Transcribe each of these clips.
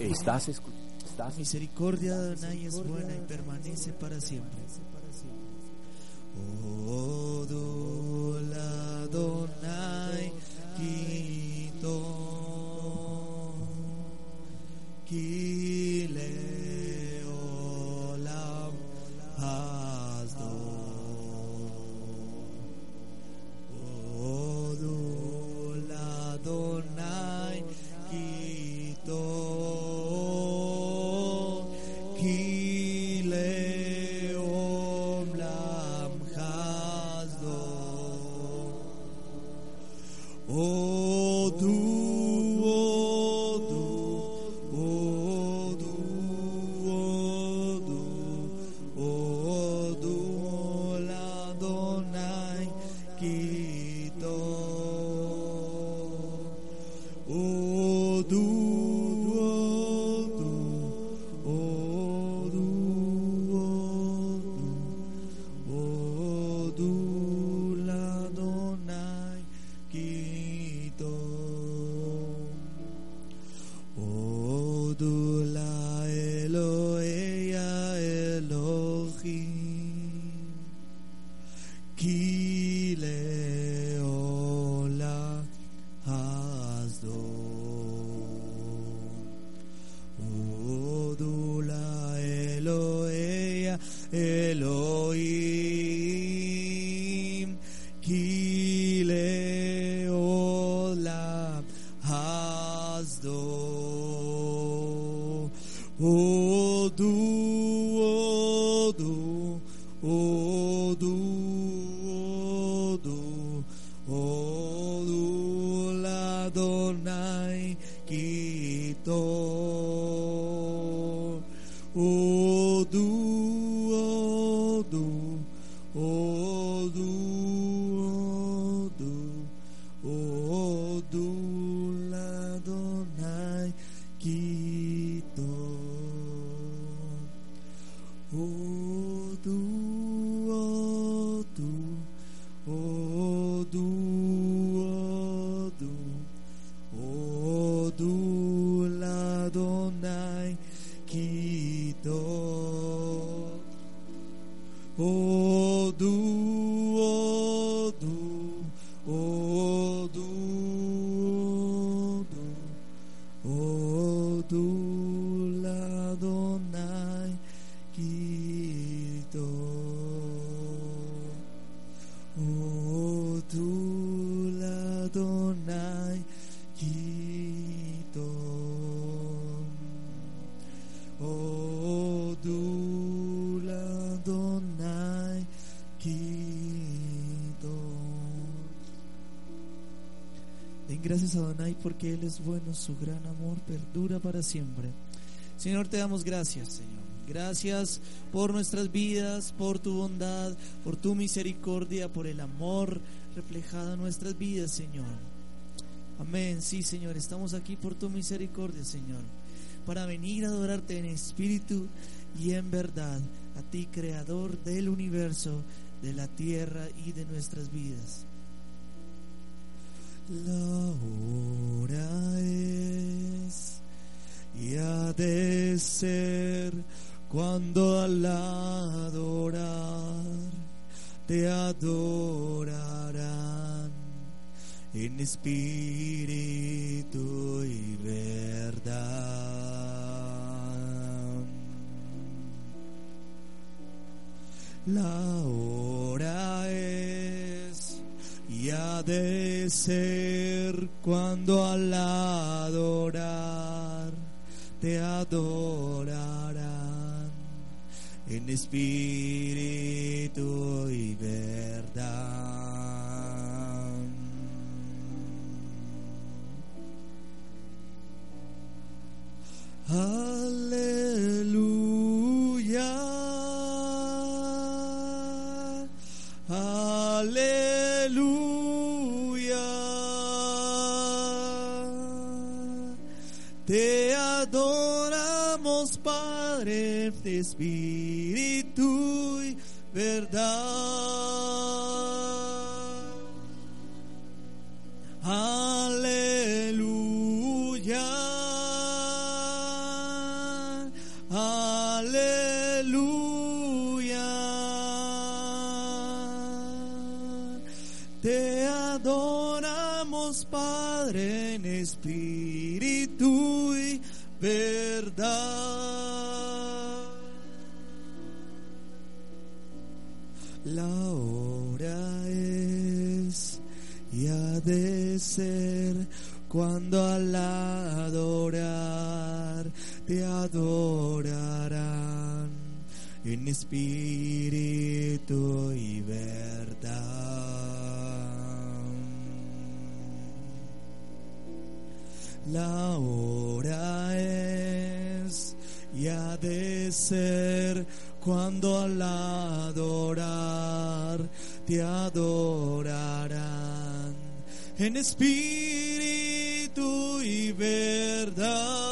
Estás escu- estás- Misericordia de Adonai es buena y permanece para siempre. Oh, Dula Adonai, Kito, Kile tú. Gracias Adonai porque Él es bueno, su gran amor perdura para siempre. Señor, te damos gracias, Señor. Gracias por nuestras vidas, por tu bondad, por tu misericordia, por el amor reflejado en nuestras vidas, Señor. Amén. Sí, Señor, estamos aquí por tu misericordia, Señor, para venir a adorarte en espíritu y en verdad, a ti, creador del universo, de la tierra y de nuestras vidas. La hora es y ha de ser cuando al adorar te adorarán en espíritu en espíritu adoramos, Padre, en espíritu y verdad. La hora es y ha de ser cuando al adorar te adorarán en espíritu y verdad. La hora es y ha de ser cuando al adorar te adorarán en espíritu y verdad.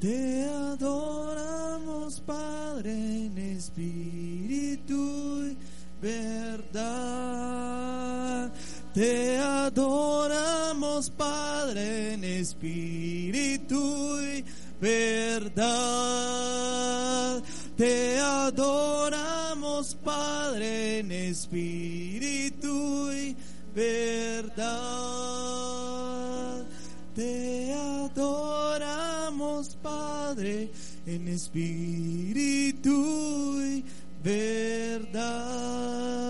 Te adoramos, Padre, en espíritu y verdad. Te adoramos, Padre, en espíritu y verdad. Padre, en espíritu y verdad. Te adoramos, Padre, en espíritu y verdad.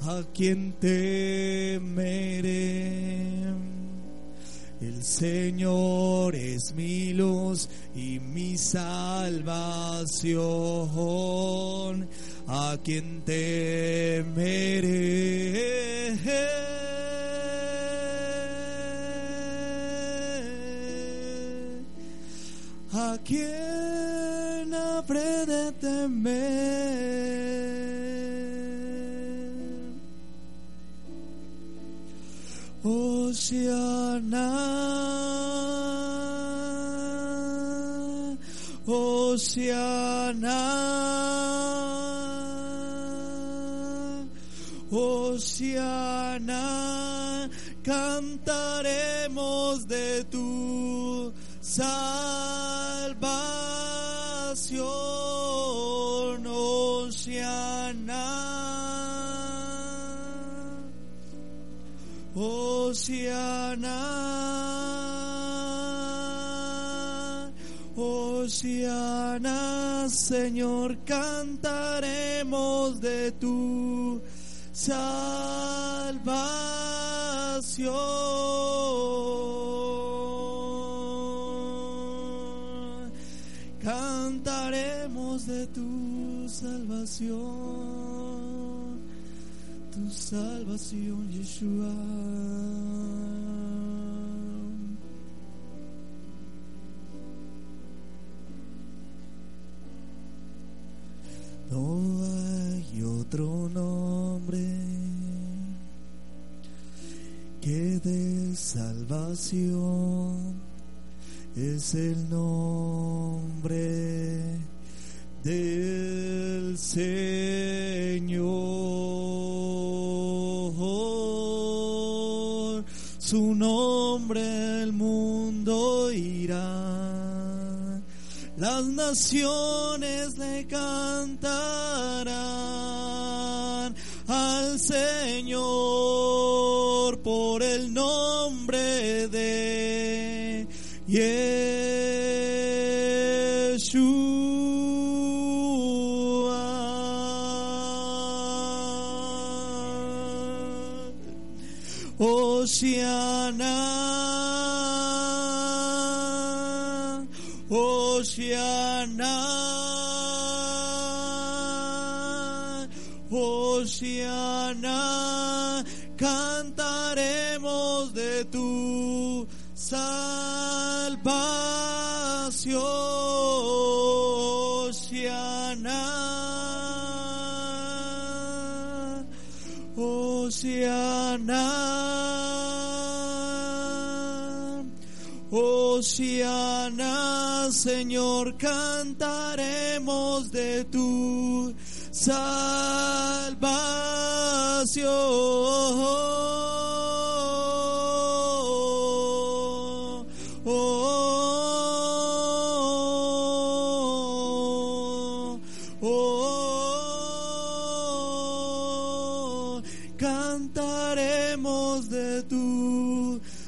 ¿A quien temeré? El Señor es mi luz y mi salvación. ¿A quien temeré? Oceana, Oceana, cantaremos de tu salvación, Oceana. Oceana, Señor, cantaremos de tu salvación. Cantaremos de tu salvación tu salvación, Yeshua. Nombre que de salvación es el nombre del Señor. Su nombre el mundo irá. Las naciones le cantarán Oceana, Oceana, Señor, cantaremos de tu salvación.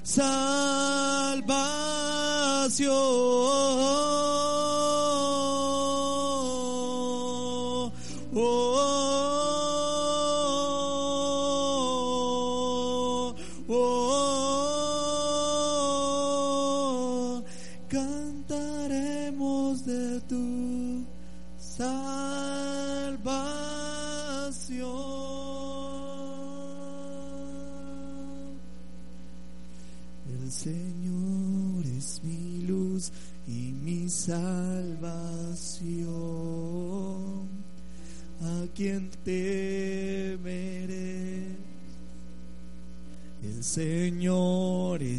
Salvación.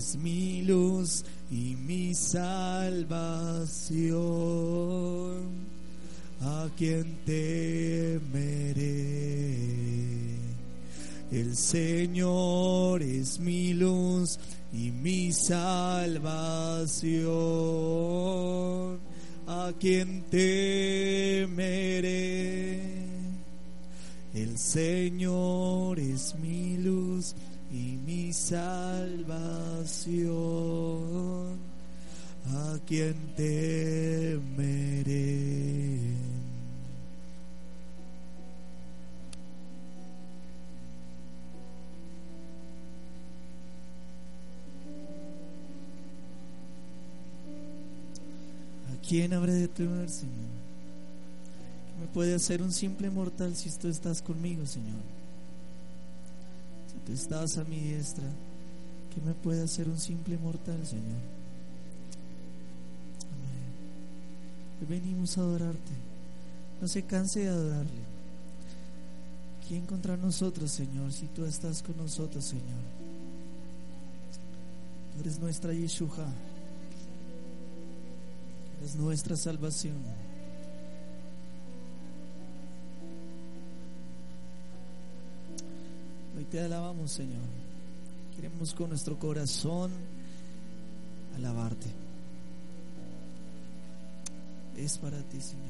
Es mi luz y mi salvación. ¿A quien temeré. El Señor es mi luz y mi salvación. A quien temeré. El Señor es mi luz y mi salvación. A quien temeré. ¿A quién habré de temer, Señor? ¿Qué me puede hacer un simple mortal si tú estás conmigo, Señor? Si tú estás a mi diestra, ¿qué me puede hacer un simple mortal, Señor? Amén. Hoy venimos a adorarte. No se canse de adorarle. ¿Quién contra nosotros, Señor, si tú estás con nosotros, Señor? Tú eres nuestra Yeshua. Es nuestra salvación. Hoy te alabamos, Señor. Queremos con nuestro corazón alabarte. Es para ti, Señor.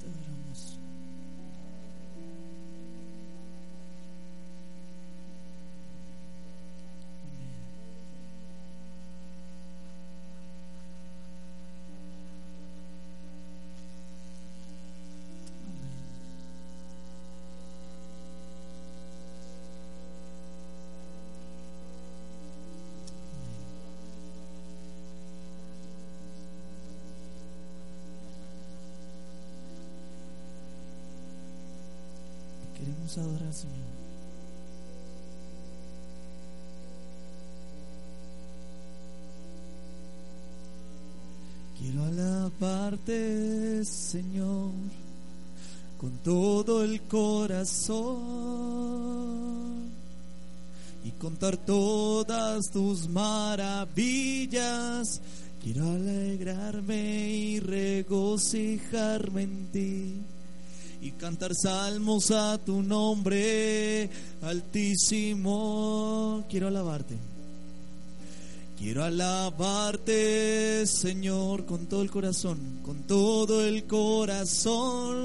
Te adoramos. Amén. Queremos adorar, Señor. Quiero alabarte, Señor, con todo el corazón y contar todas tus maravillas. Quiero alegrarme y regocijarme en ti cantar salmos a tu nombre altísimo. Quiero alabarte. Quiero alabarte, Señor, con todo el corazón, con todo el corazón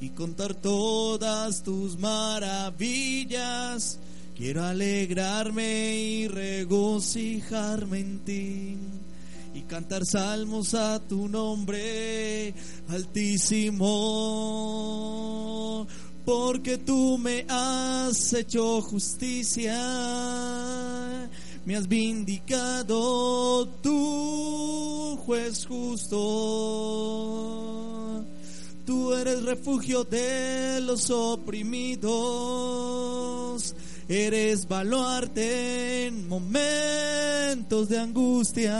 y contar todas tus maravillas. Quiero alegrarme y regocijarme en ti y cantar salmos a tu nombre altísimo, porque tú me has hecho justicia, me has vindicado tú, juez justo. Tú eres refugio de los oprimidos, eres baluarte en momentos de angustia.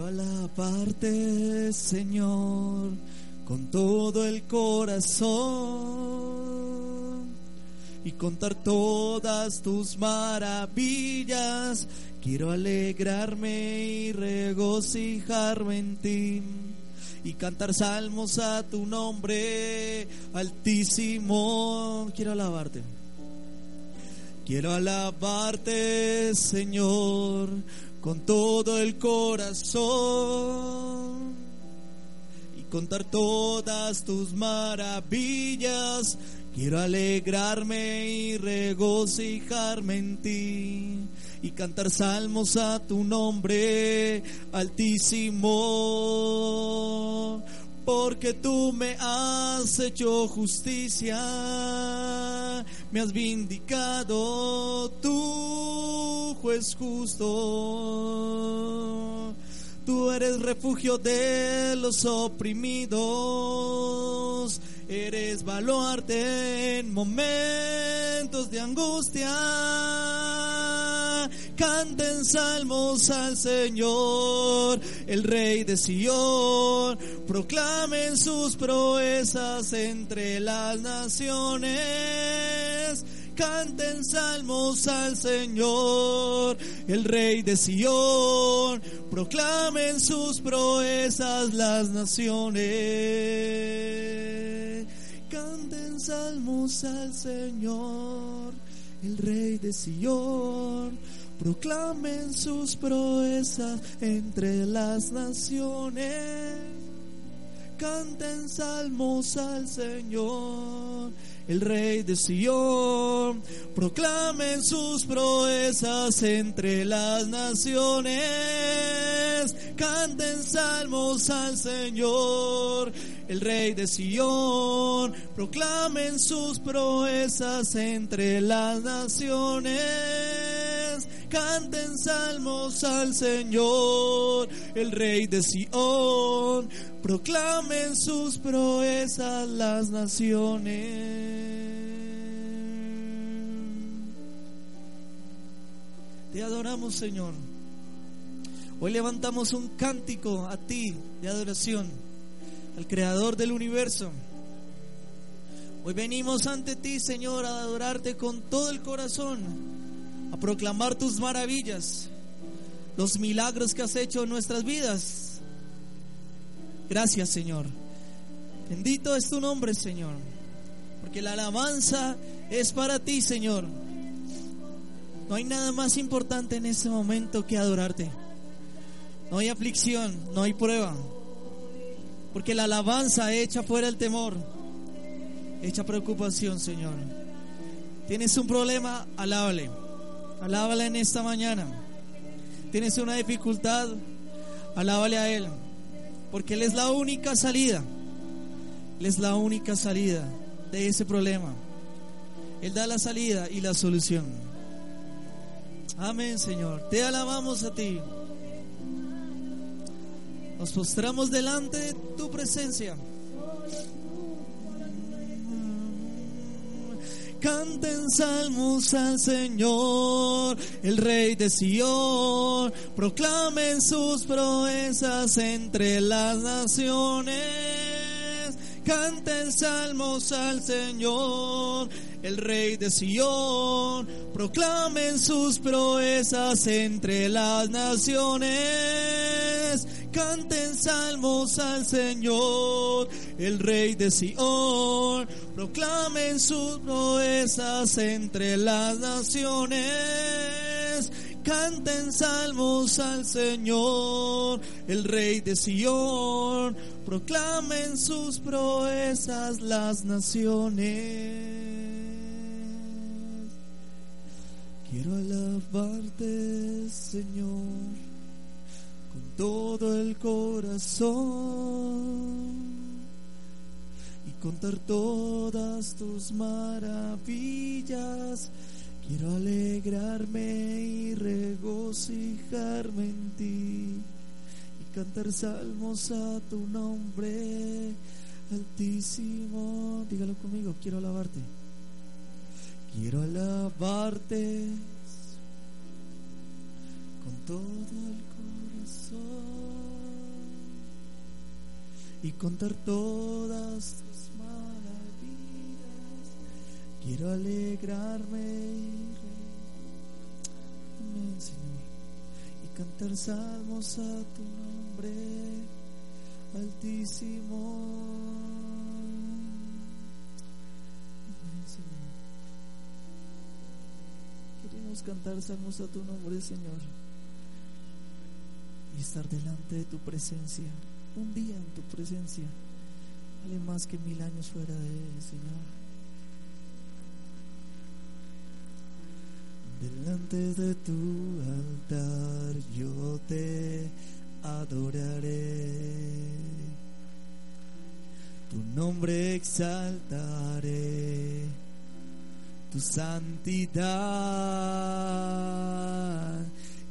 Quiero alabarte, Señor, con todo el corazón y contar todas tus maravillas. Quiero alegrarme y regocijarme en ti y cantar salmos a tu nombre altísimo. Quiero alabarte. Quiero alabarte, Señor, con todo el corazón y contar todas tus maravillas. Quiero alegrarme y regocijarme en ti y cantar salmos a tu nombre altísimo. Porque tú me has hecho justicia, me has vindicado, tú juez justo. Tú eres refugio de los oprimidos, eres baluarte en momentos de angustia. Canten salmos al Señor, el Rey de Sion, proclamen sus proezas entre las naciones canten salmos al Señor, el Rey de Sión, proclamen sus proezas las naciones. Canten salmos al Señor, el Rey de Sión, proclamen sus proezas entre las naciones. Canten salmos al Señor el rey de Sion, proclamen sus proezas entre las naciones, canten salmos al Señor, el rey de Sion, proclamen sus proezas entre las naciones canten salmos al Señor, el Rey de Sion, proclamen sus proezas las naciones. Te adoramos, Señor. Hoy levantamos un cántico a ti de adoración, al Creador del universo. Hoy venimos ante ti, Señor, a adorarte con todo el corazón a proclamar tus maravillas, los milagros que has hecho en nuestras vidas. Gracias, Señor. Bendito es tu nombre, Señor, porque la alabanza es para ti, Señor. No hay nada más importante en este momento que adorarte. No hay aflicción, no hay prueba. Porque la alabanza echa fuera el temor, echa preocupación, Señor. Tienes un problema, alábale. Alábale en esta mañana. Tienes una dificultad, alábale a Él. Porque Él es la única salida. Él es la única salida de ese problema. Él da la salida y la solución. Amén, Señor. Te alabamos a ti. Nos postramos delante de tu presencia. Canten salmos al Señor, el Rey de Sion. Proclamen sus proezas entre las naciones. Canten salmos al Señor, el Rey de Sion. Proclamen sus proezas entre las naciones Canten salmos al Señor, el Rey de Sion. Proclamen sus proezas entre las naciones. Canten salmos al Señor, el Rey de Sion. Proclamen sus proezas las naciones. Quiero alabarte, Señor todo el corazón contar todas tus maravillas. Quiero alegrarme y regocijarme en ti y cantar salmos a tu nombre altísimo. Dígalo conmigo, quiero alabarte. Quiero alabarte con todo el y contar todas tus. Quiero alegrarme Amén, Señor. Y cantar salmos a tu nombre altísimo. Queremos cantar salmos a tu nombre, Señor. Y estar delante de tu presencia un día en tu presencia vale más que mil años fuera de él, Señor. Delante de tu altar yo te adoraré, tu nombre exaltaré, tu santidad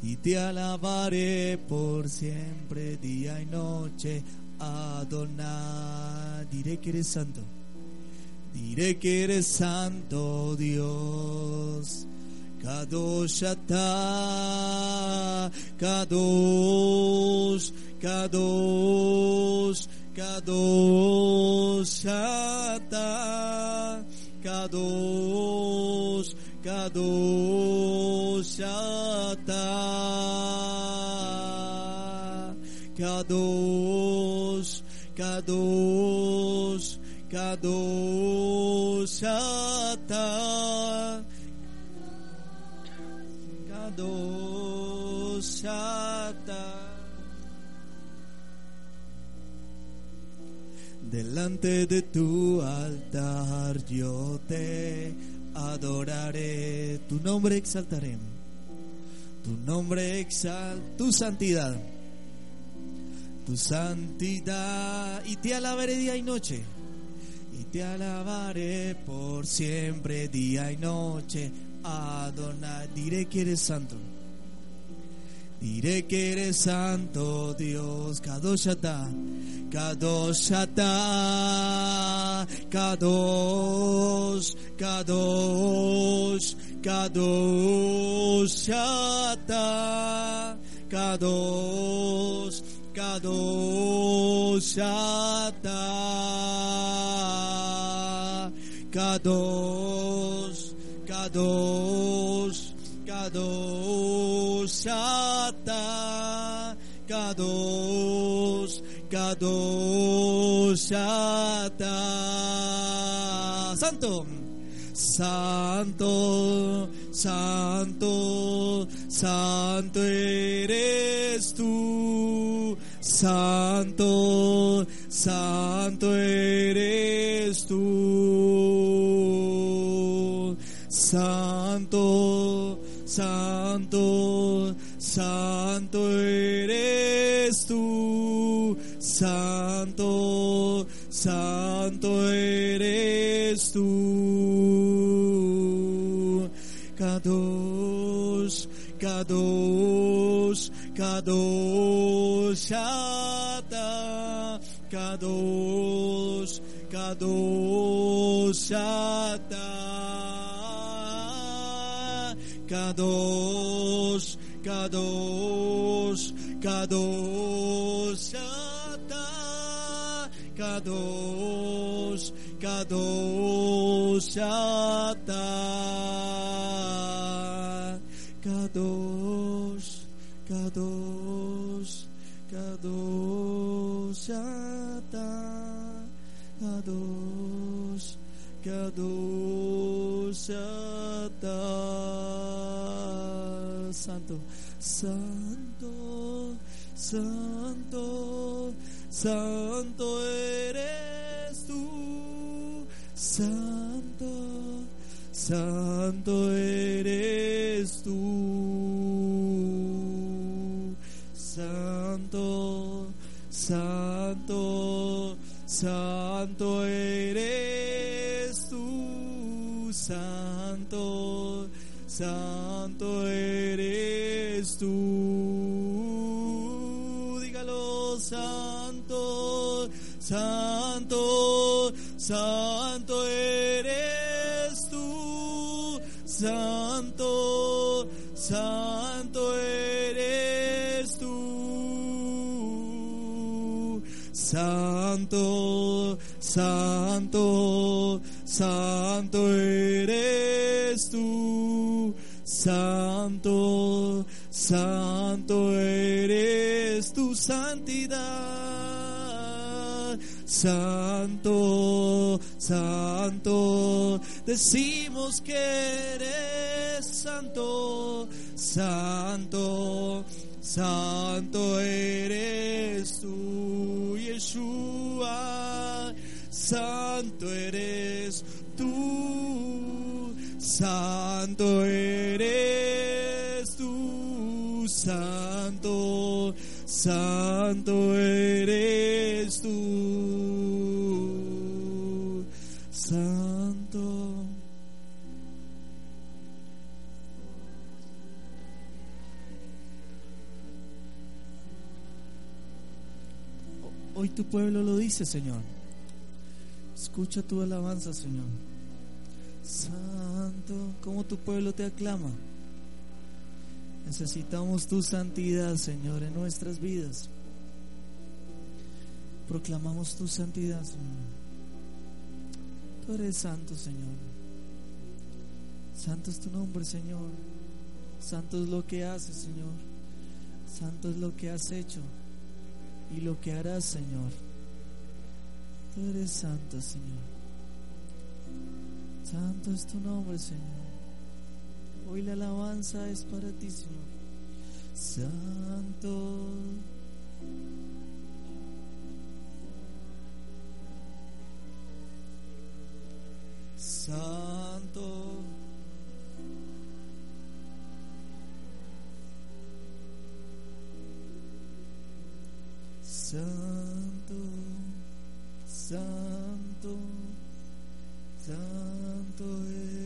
y te alabaré por siempre, día y noche. Adonai, diré que eres santo, diré que eres santo Dios. Kadosh ata, Kadosh, Kadosh, Kadosh ata, Kadosh, Kadosh ata, Kadosh, Kadosh, Kadosh ata. De tu altar yo te adoraré, tu nombre exaltaré, tu nombre exal, tu santidad, tu santidad, y te alabaré día y noche, y te alabaré por siempre día y noche, Adonai, diré que eres santo. Diré que eres santo Dios, Kadoshata, Kadoshata, Kadosh, Kadosh, Kadoshata, Kadosh, Kadoshata, Kadosh, Kadosh, Kadosh ata, Kadosh, Kadosh ata. Santo, Santo, Santo, Santo eres tú. Santo, Santo eres tú. Santo, Santo, Santo eres tú. Santo, Santo eres tú. Kadosh, Kadosh, Kadosh, ata, Kadosh, Kadosh, Kadosh, Kadosh, Kadosh, ata, Kadosh, Kadosh, ata, Kadosh, Kadosh, Kadosh, ata, Kadosh, Kadosh, ata, Santo, Santo, Santo, Santo eres tú, Santo, Santo eres tú, Santo, Santo, Santo Santo, eres tú, Santo, Santo eres tú. Santo, Santo, Santo eres tú. Santo, Santo Santo, Santo, decimos que eres santo, Santo, Santo eres tú, Yeshua, Santo eres tú, Santo eres tú, Santo, Santo eres tu pueblo lo dice, Señor. Escucha tu alabanza, Señor. Santo, como tu pueblo te aclama. Necesitamos tu santidad, Señor, en nuestras vidas. Proclamamos tu santidad, Señor. Tú eres santo, Señor. Santo es tu nombre, Señor. Santo es lo que haces, Señor. Santo es lo que has hecho y lo que harás, Señor. Tú eres santo, Señor. Santo es tu nombre, Señor. Hoy la alabanza es para ti, Señor. Santo. Santo. Santo, santo, santo eres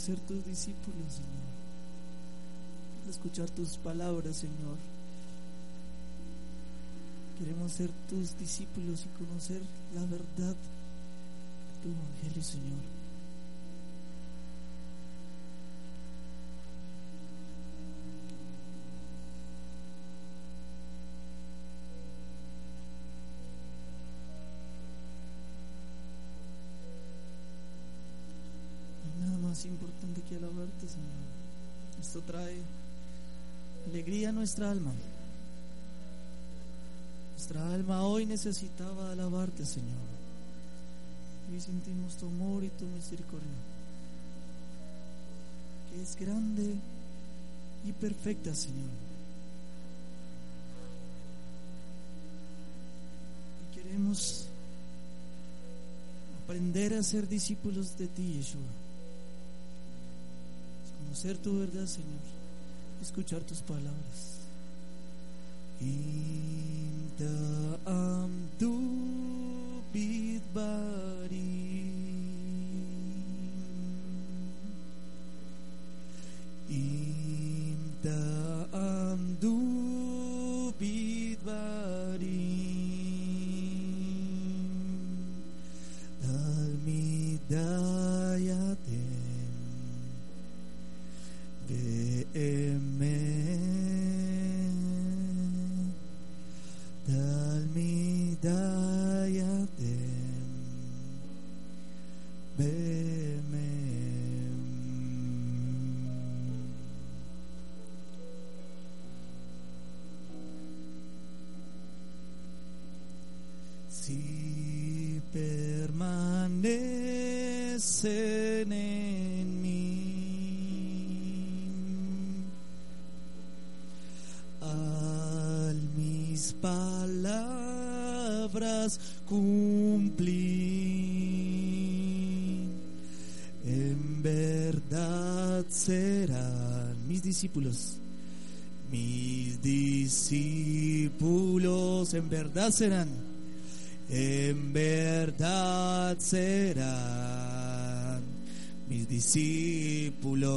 ser tus discípulos, Señor. Escuchar tus palabras, Señor. Queremos ser tus discípulos y conocer la verdad de tu evangelio, Señor. No hay nada más importante que alabarte, Señor. Esto trae alegría a nuestra alma. Nuestra alma hoy necesitaba alabarte, Señor. Hoy sentimos tu amor y tu misericordia, que es grande y perfecta, Señor. Y queremos aprender a ser discípulos de ti, Yeshua. Conocer tu verdad, Señor. Escuchar tus palabras. Ta'amdu bidbarim serán mis discípulos. Mis discípulos en verdad serán, en verdad serán mis discípulos.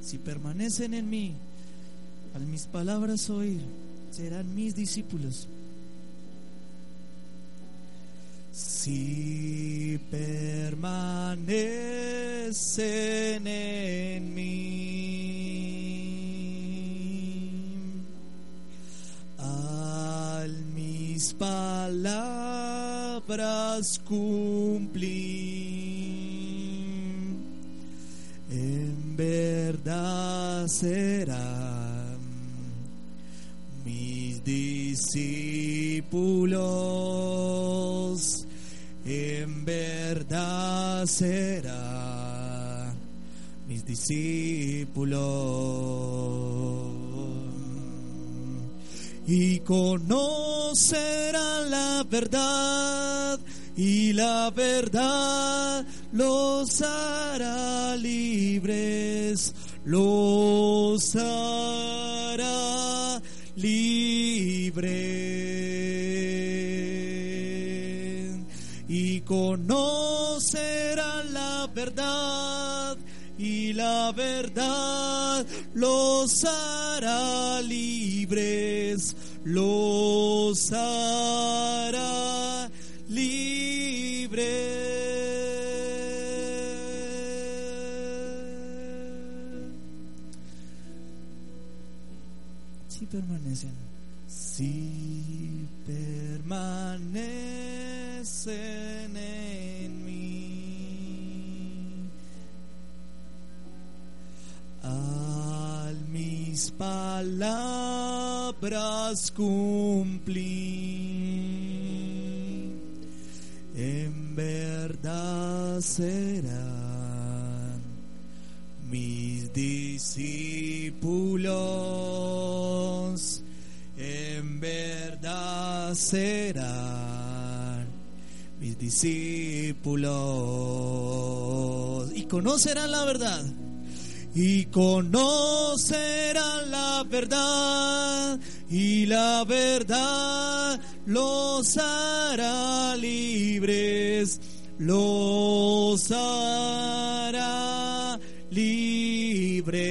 Si permanecen en mí, al mis palabras oír, serán mis discípulos. Si permanecen en mí, al mis palabras cumplir, en verdad serán mis discípulos, mis mis discípulos. Y conocerán la verdad y la verdad los hará libres, los hará los hará libres, los hará palabras cumplir, en verdad serán mis discípulos, en verdad serán mis discípulos. Y conocerán la verdad y conocerán la verdad y la verdad los hará libres, los hará libres.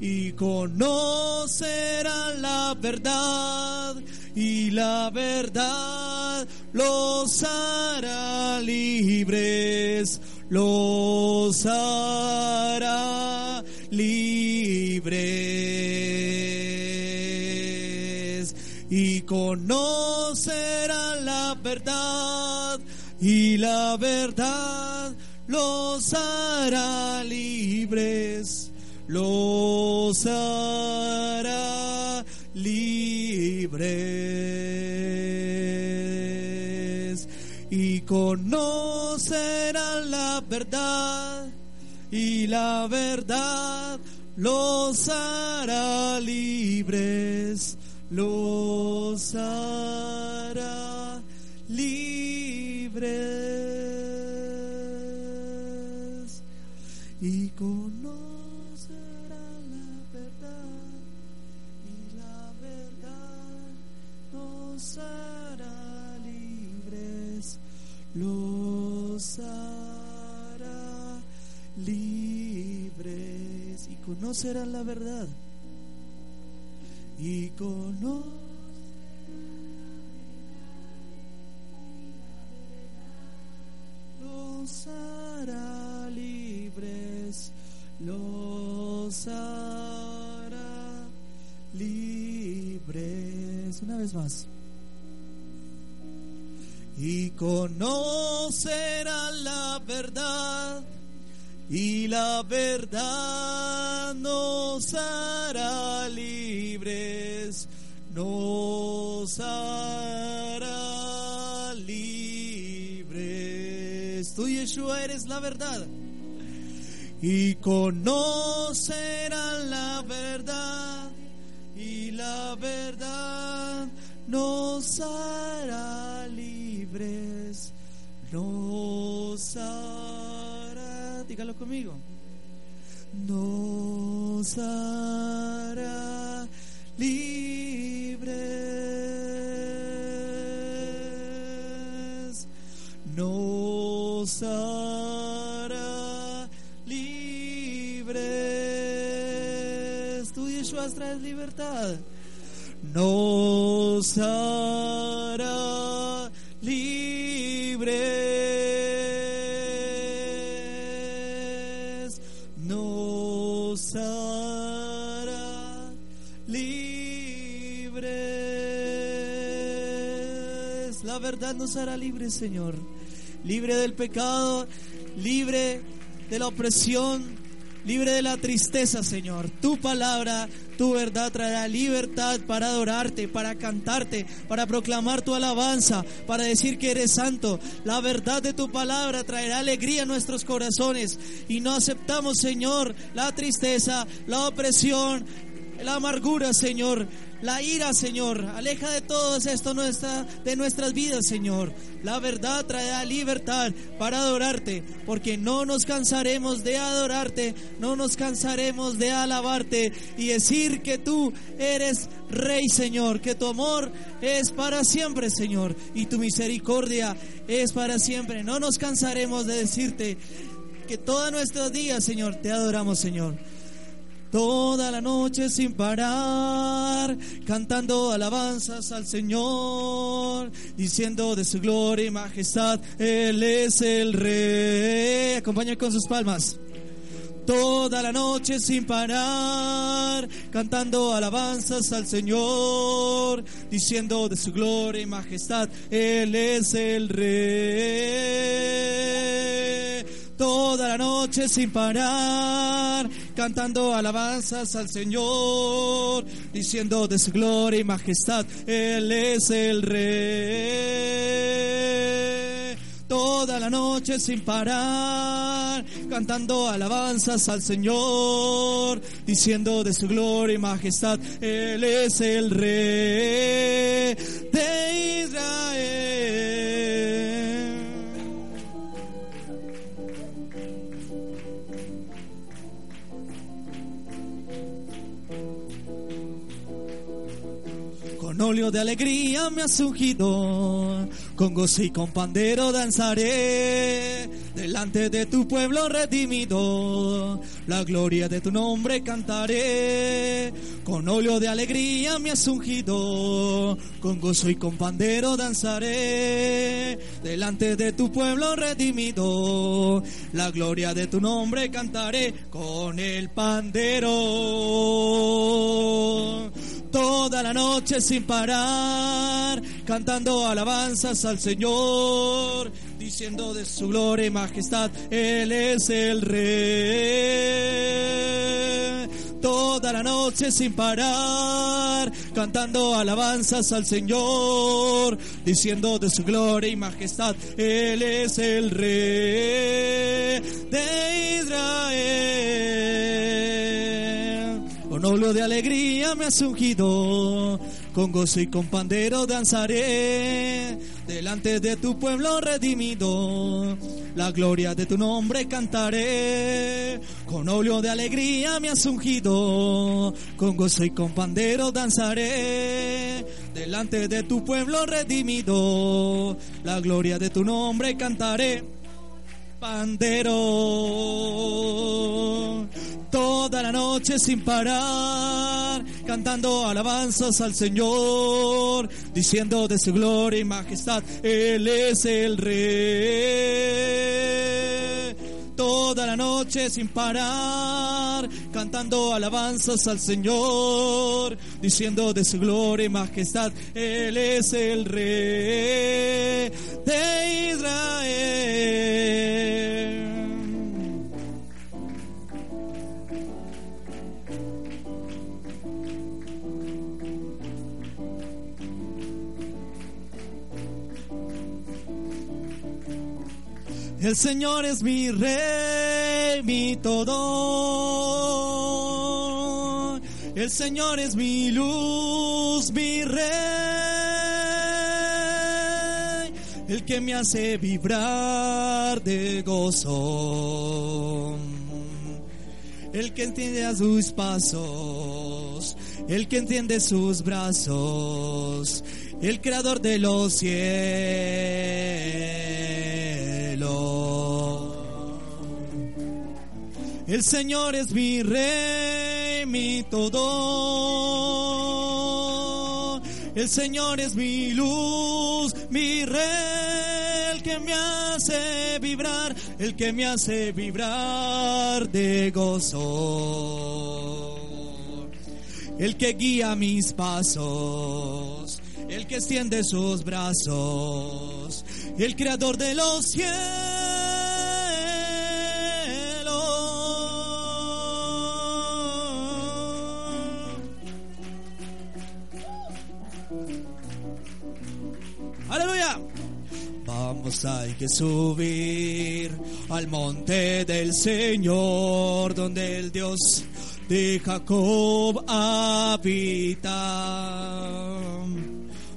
Y conocerán la verdad y la verdad los hará libres, los hará libres y conocerán la verdad y la verdad los hará libres, los hará libres y conocerán y la verdad los hará libres, los hará conocerán la verdad y conocerán los hará libres, los hará libres. Una vez más. Y conocerán la verdad, y la verdad nos hará libres, nos hará libres. Tú, Yeshua, eres la verdad. Y conocerán la verdad, y la verdad nos hará libres, nos hará, dígalo conmigo, nos hará libres, nos hará libres. Tú, Yeshua, traes libertad. Nos hará verdad nos hará libres, Señor. Libre del pecado, libre de la opresión, libre de la tristeza, Señor. Tu palabra, tu verdad traerá libertad para adorarte, para cantarte, para proclamar tu alabanza, para decir que eres santo. La verdad de tu palabra traerá alegría a nuestros corazones y no aceptamos, Señor, la tristeza, la opresión, la amargura, Señor la ira, Señor. Aleja de todo esto nuestra, de nuestras vidas, Señor. La verdad traerá libertad para adorarte, porque no nos cansaremos de adorarte, no nos cansaremos de alabarte y decir que tú eres Rey, Señor, que tu amor es para siempre, Señor, y tu misericordia es para siempre. No nos cansaremos de decirte que todos nuestros días, Señor, te adoramos, Señor toda la noche sin parar, cantando alabanzas al Señor, diciendo de su gloria y majestad, Él es el Rey. Acompañen con sus palmas. Toda la noche sin parar, cantando alabanzas al Señor, diciendo de su gloria y majestad, Él es el Rey toda la noche sin parar, cantando alabanzas al Señor, diciendo de su gloria y majestad, Él es el Rey. Toda la noche sin parar, cantando alabanzas al Señor, diciendo de su gloria y majestad, Él es el Rey de Israel. Óleo de alegría me has ungido, con gozo y con pandero danzaré, delante de tu pueblo redimido, la gloria de tu nombre cantaré, con óleo de alegría me has ungido, con gozo y con pandero danzaré, delante de tu pueblo redimido, la gloria de tu nombre cantaré, con el pandero toda la noche sin parar, cantando alabanzas al Señor, diciendo de su gloria y majestad, Él es el Rey. Toda la noche sin parar, cantando alabanzas al Señor, diciendo de su gloria y majestad, Él es el Rey de Israel con de alegría me has ungido, con gozo y con pandero danzaré, delante de tu pueblo redimido, la gloria de tu nombre cantaré, con óleo de alegría me has ungido, con gozo y con pandero danzaré, delante de tu pueblo redimido, la gloria de tu nombre cantaré pandero. Toda la noche sin parar, cantando alabanzas al Señor, diciendo de su gloria y majestad, Él es el Rey. Toda la noche sin parar, cantando alabanzas al Señor, diciendo de su gloria y majestad, Él es el Rey de Israel. El Señor es mi rey, mi todo. El Señor es mi luz, mi rey. El que me hace vibrar de gozo. El que entiende a sus pasos. El que entiende sus brazos. El creador de los cielos el Señor es mi rey, mi todo. El Señor es mi luz, mi rey, el que me hace vibrar, el que me hace vibrar de gozo. El que guía mis pasos, el que extiende sus brazos, el creador de los cielos aleluya. Vamos, hay que subir al monte del Señor, donde el Dios de Jacob habita.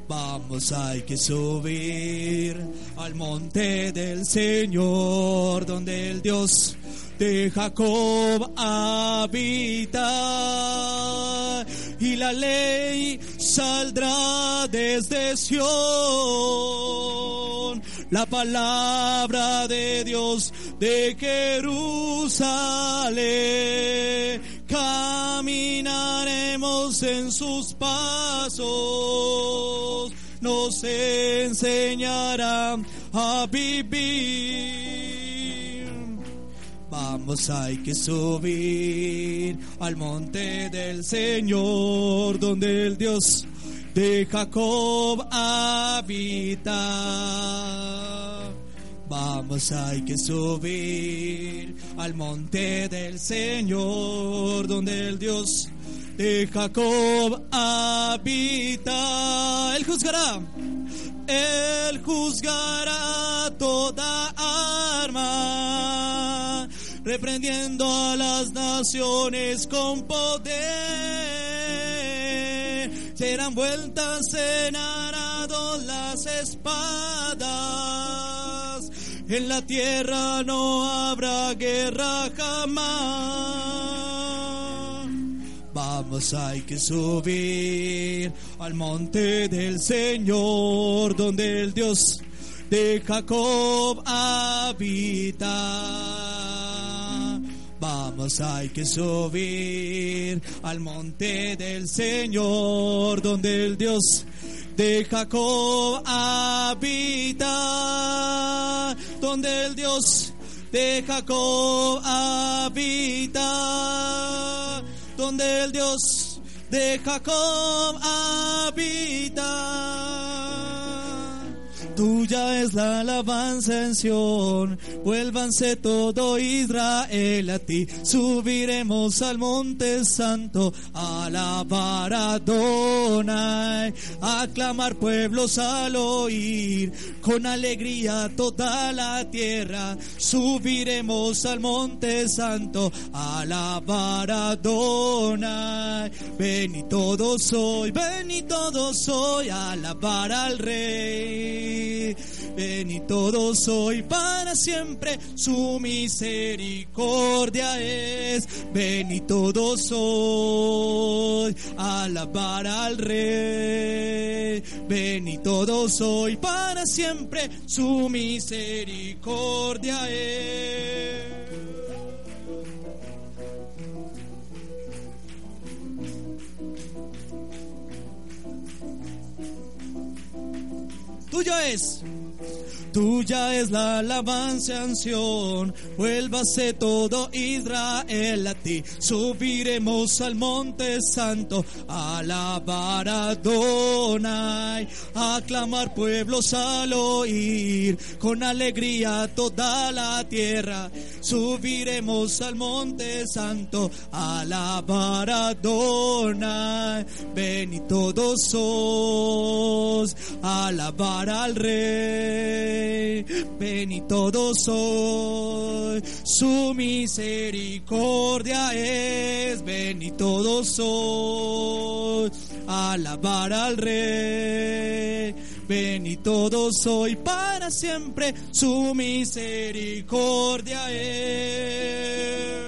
Vamos, hay que subir al monte del Señor, donde el Dios de Jacob habita. La ley saldrá desde Sión, la palabra de Dios de Jerusalén. Caminaremos en sus pasos, nos enseñará a vivir. Vamos, hay que subir al monte del Señor, donde el Dios de Jacob habita. Vamos, hay que subir al monte del Señor, donde el Dios de Jacob habita. Él juzgará, Él juzgará toda arma, reprendiendo a las naciones con poder. Serán vueltas en arado las espadas. En la tierra no habrá guerra jamás. Vamos, hay que subir al monte del Señor, donde el Dios de Jacob habita. Vamos, hay que subir al monte del Señor, donde el Dios de Jacob habita, donde el Dios de Jacob habita, donde el Dios de Jacob habita. Tuya es la alabanza en vuélvanse todo Israel a ti, subiremos al monte santo, alabar a Adonai, a clamar pueblos al oír, con alegría toda la tierra, subiremos al monte santo, alabar a Adonai, ven y todos hoy, ven y todos hoy, alabar al rey. Ven y todos hoy para siempre su misericordia es. Ven y todos hoy alabar al rey. Ven y todos hoy para siempre su misericordia es. Tuya es la alabanza en Sion, vuélvase todo Israel subiremos al monte santo, alabar a Adonai, a clamar pueblos al oír, con alegría toda la tierra, subiremos al monte santo, alabar a Adonai, ven y todos sos, alabar al rey. Ven y todos su misericordia es, ven y todos hoy, alabar al rey, ven y todos hoy, para siempre su misericordia es.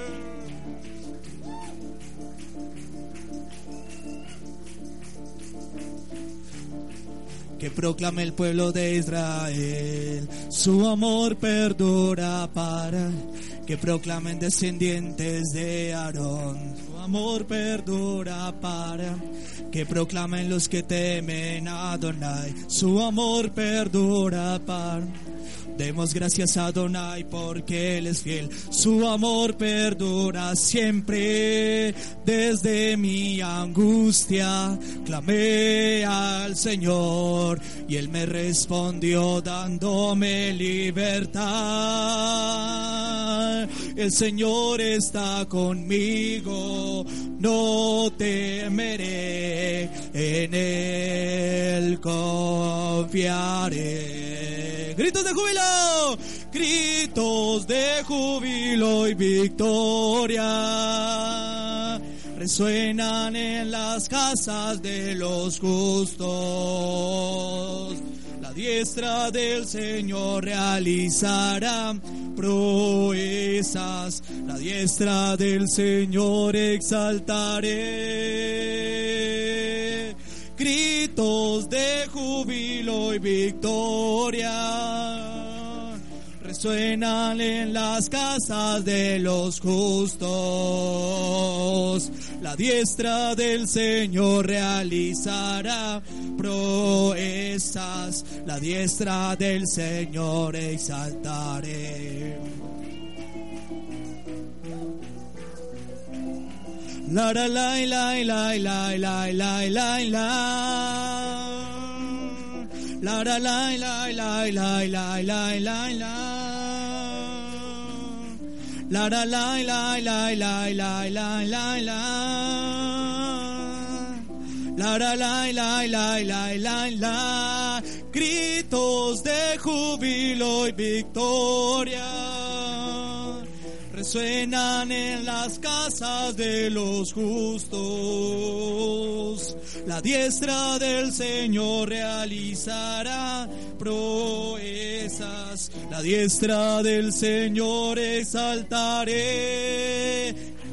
que proclame el pueblo de Israel, su amor perdura para, que proclamen descendientes de Aarón, su amor perdura para, que proclamen los que temen a Adonai, su amor perdura para. Demos gracias a Donai porque Él es fiel. Su amor perdura siempre. Desde mi angustia clamé al Señor y Él me respondió dándome libertad. El Señor está conmigo, no temeré, en Él confiaré. Gritos de júbilo, gritos de júbilo y victoria resuenan en las casas de los justos. La diestra del Señor realizará proezas, la diestra del Señor exaltaré. Gritos de júbilo y victoria resuenan en las casas de los justos. La diestra del Señor realizará proezas, la diestra del Señor exaltaré. La la la la la la la la la La la la la la la la la la la La la la la la la la la la la La la la la la la la la Gritos de júbilo y victoria resuenan en las casas de los justos. La diestra del Señor realizará proezas. La diestra del Señor exaltaré.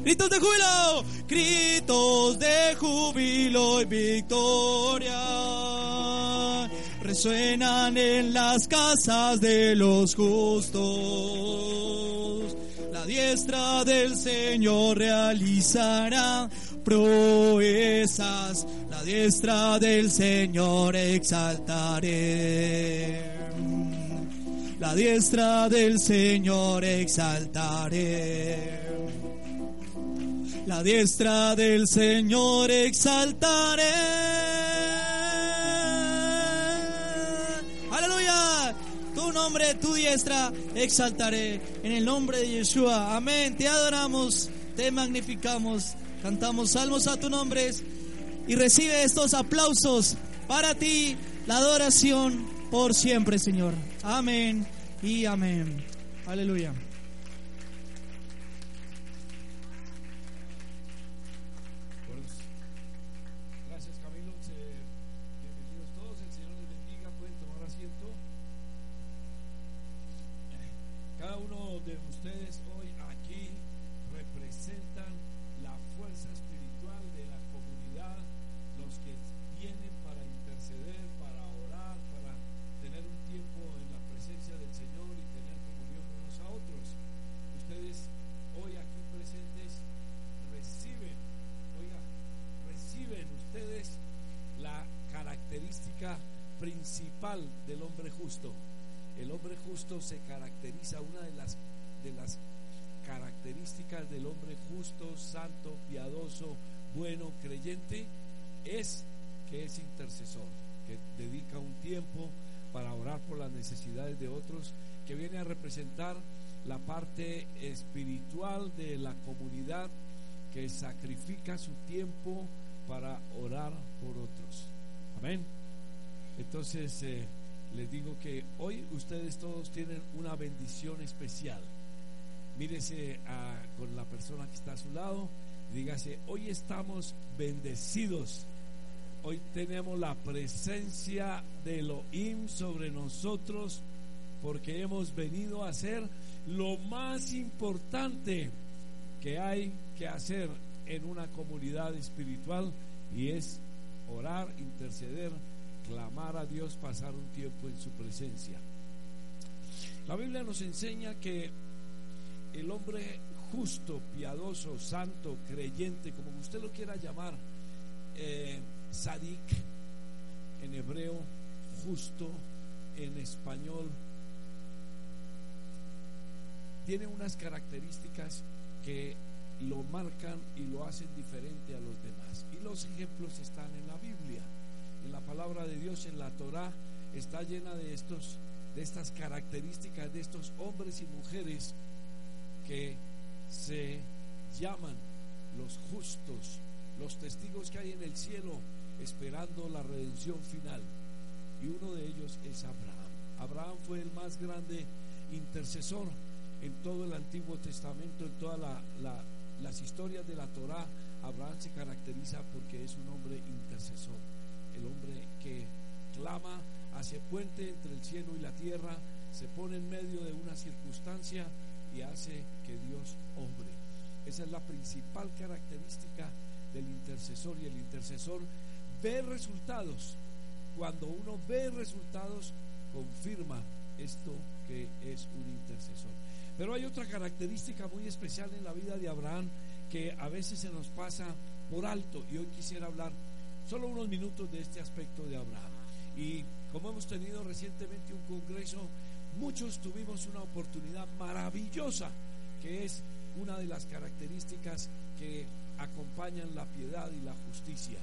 Gritos de júbilo, gritos de júbilo y victoria resuenan en las casas de los justos. La diestra del Señor realizará proezas. La diestra del Señor exaltaré. La diestra del Señor exaltaré. La diestra del Señor exaltaré. Nombre, tu diestra exaltaré. En el nombre de Yeshua. Amén. Te adoramos, te magnificamos. Cantamos salmos a tu nombre. Y recibe estos aplausos para ti. La adoración por siempre, Señor. Amén y amén. Aleluya. Gracias Camilo, Se- bienvenidos todos, el Señor les bendiga, pueden tomar asiento. Cada uno de ustedes hoy aquí representan la fuerza espiritual de la comunidad, los que vienen para interceder, para orar, para tener un tiempo en la presencia del Señor y tener comunión unos a otros. Ustedes hoy aquí presentes reciben, oiga, reciben ustedes la característica principal del hombre justo. El hombre justo se caracteriza, una de las, de las características del hombre justo, santo, piadoso, bueno, creyente, es que es intercesor, que dedica un tiempo para orar por las necesidades de otros, que viene a representar la parte espiritual de la comunidad que sacrifica su tiempo para orar por otros. Amén. Entonces eh, les digo que hoy ustedes todos tienen una bendición especial. Mírese a- con la persona que está a su lado, dígase, hoy estamos bendecidos. Hoy tenemos la presencia de Elohim sobre nosotros porque hemos venido a hacer lo más importante que hay que hacer en una comunidad espiritual y es orar, interceder, clamar a Dios, pasar un tiempo en su presencia. La Biblia nos enseña que el hombre justo, piadoso, santo, creyente, como usted lo quiera llamar, eh, sadik en hebreo, justo en español, tiene unas características que lo marcan y lo hacen diferente a los demás. Y los ejemplos están en la Biblia, la palabra de Dios, en la Torá, está llena de estos de estas características de estos hombres y mujeres que se llaman los justos, los testigos que hay en el cielo esperando la redención final. Y uno de ellos es Abraham. Abraham fue el más grande intercesor en todo el Antiguo Testamento, en todas las historias de la Torá. Abraham se caracteriza porque es un hombre intercesor, el hombre que clama, hace puente entre el cielo y la tierra, se pone en medio de una circunstancia y hace que Dios obre. Esa es la principal característica del intercesor y el intercesor ve resultados. Cuando uno ve resultados, confirma esto que es un intercesor. Pero hay otra característica muy especial en la vida de Abraham que a veces se nos pasa por alto y hoy quisiera hablar solo unos minutos de este aspecto de Abraham. Y como hemos tenido recientemente un congreso, muchos tuvimos una oportunidad maravillosa, que es una de las características que acompañan la piedad y la justicia.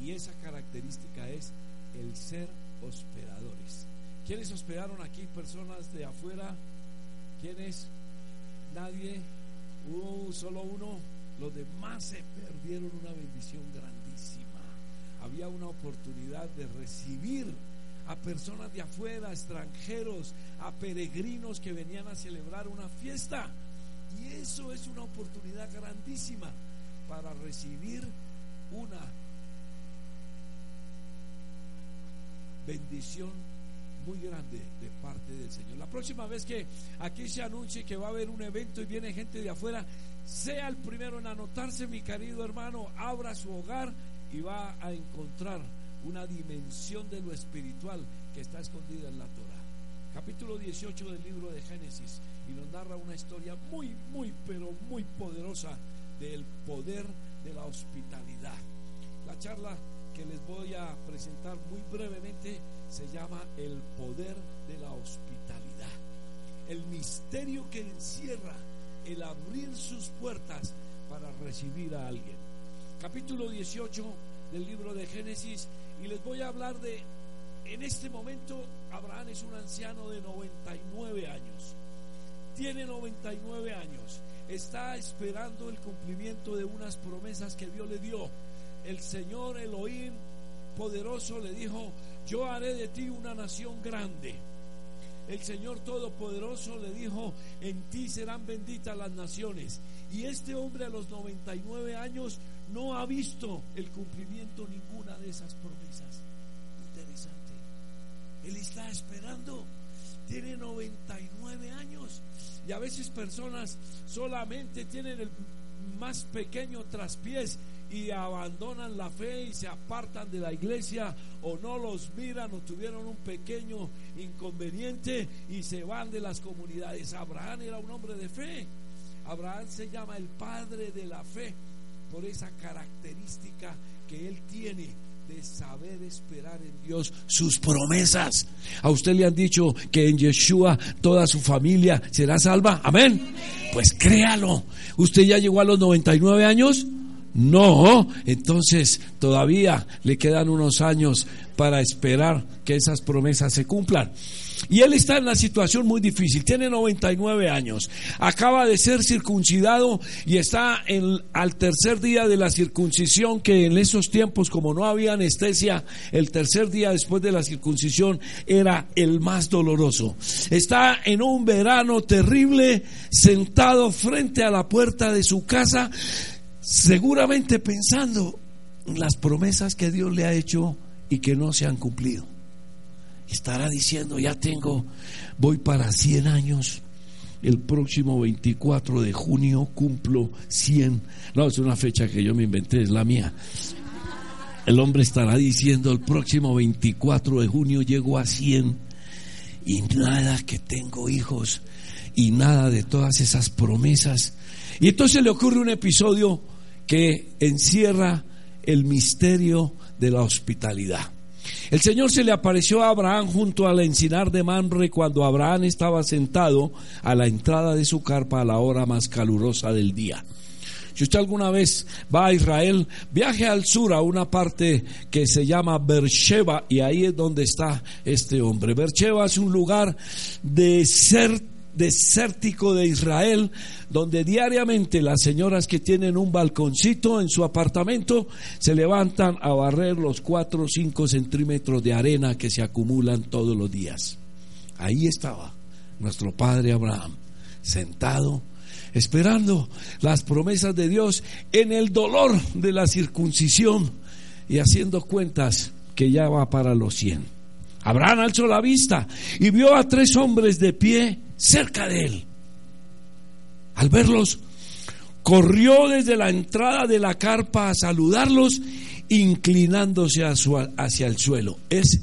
Y esa característica es el ser hospedadores. ¿Quiénes hospedaron aquí personas de afuera? ¿Quiénes? Nadie. Hubo solo uno. Los demás se perdieron una bendición grandísima. Había una oportunidad de recibir a personas de afuera, extranjeros, a peregrinos que venían a celebrar una fiesta. Y eso es una oportunidad grandísima para recibir una bendición muy grande de parte del Señor. La próxima vez que aquí se anuncie que va a haber un evento y viene gente de afuera, sea el primero en anotarse, mi querido hermano, abra su hogar y va a encontrar una dimensión de lo espiritual que está escondida en la Torah. Capítulo 18 del libro de Génesis y nos narra una historia muy, muy, pero muy poderosa del poder de la hospitalidad. La charla que les voy a presentar muy brevemente se llama El poder de la hospitalidad. El misterio que encierra el abrir sus puertas para recibir a alguien. Capítulo 18 del libro de Génesis y les voy a hablar de, en este momento, Abraham es un anciano de 99 años. Tiene 99 años. Está esperando el cumplimiento de unas promesas que Dios le dio. El Señor Elohim poderoso le dijo, yo haré de ti una nación grande. El Señor Todopoderoso le dijo, en ti serán benditas las naciones. Y este hombre a los 99 años no ha visto el cumplimiento ninguna de esas promesas. Interesante. Él está esperando. Tiene 99 años. Y a veces personas solamente tienen el más pequeño traspiés y abandonan la fe y se apartan de la iglesia o no los miran o tuvieron un pequeño inconveniente y se van de las comunidades. Abraham era un hombre de fe. Abraham se llama el padre de la fe por esa característica que él tiene de saber esperar en Dios sus promesas. A usted le han dicho que en Yeshua toda su familia será salva. Amén. Pues créalo. ¿Usted ya llegó a los 99 años? No, entonces todavía le quedan unos años para esperar que esas promesas se cumplan. Y él está en una situación muy difícil, tiene 99 años, acaba de ser circuncidado y está en, al tercer día de la circuncisión, que en esos tiempos como no había anestesia, el tercer día después de la circuncisión era el más doloroso. Está en un verano terrible, sentado frente a la puerta de su casa, seguramente pensando en las promesas que Dios le ha hecho y que no se han cumplido. Estará diciendo, ya tengo, voy para 100 años. El próximo 24 de junio cumplo 100. No, es una fecha que yo me inventé, es la mía. El hombre estará diciendo, el próximo 24 de junio llego a 100 y nada que tengo hijos y nada de todas esas promesas. Y entonces le ocurre un episodio que encierra el misterio de la hospitalidad. El Señor se le apareció a Abraham junto al encinar de Mamre cuando Abraham estaba sentado a la entrada de su carpa a la hora más calurosa del día. Si usted alguna vez va a Israel, viaje al sur a una parte que se llama Beersheba y ahí es donde está este hombre. Beersheba es un lugar desértico de Israel donde diariamente las señoras que tienen un balconcito en su apartamento se levantan a barrer los 4 o 5 centímetros de arena que se acumulan todos los días. Ahí estaba nuestro padre Abraham, sentado esperando las promesas de Dios en el dolor de la circuncisión y haciendo cuentas que ya va para los cien. Abraham alzó la vista y vio a tres hombres de pie cerca de él. Al verlos, corrió desde la entrada de la carpa a saludarlos, inclinándose hacia el suelo. Es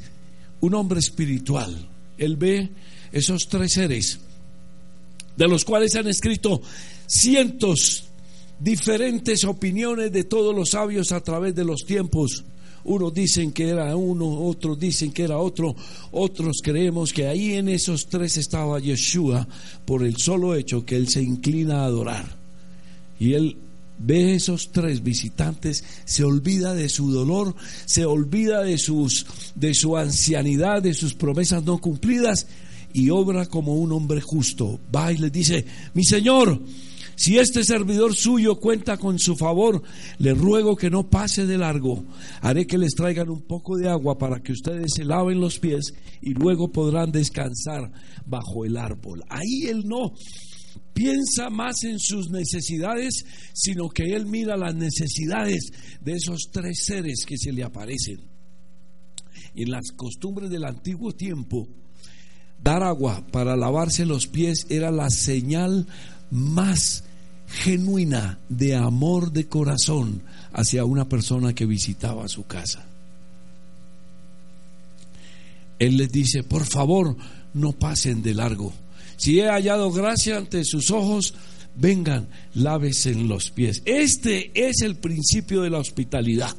un hombre espiritual. Él ve esos tres seres de los cuales han escrito cientos diferentes opiniones de todos los sabios a través de los tiempos. Unos dicen que era uno, otros dicen que era otro, otros creemos que ahí en esos tres estaba Yeshua por el solo hecho que él se inclina a adorar. Y él ve esos tres visitantes, se olvida de su dolor, se olvida de sus de su ancianidad, de sus promesas no cumplidas y obra como un hombre justo. Va y le dice, mi Señor, si este servidor suyo cuenta con su favor, le ruego que no pase de largo. Haré que les traigan un poco de agua para que ustedes se laven los pies y luego podrán descansar bajo el árbol. Ahí él no piensa más en sus necesidades, sino que él mira las necesidades de esos tres seres que se le aparecen. En las costumbres del antiguo tiempo, Dar agua para lavarse los pies era la señal más genuina de amor de corazón hacia una persona que visitaba su casa. Él les dice, por favor, no pasen de largo. Si he hallado gracia ante sus ojos, vengan, lávese en los pies. Este es el principio de la hospitalidad.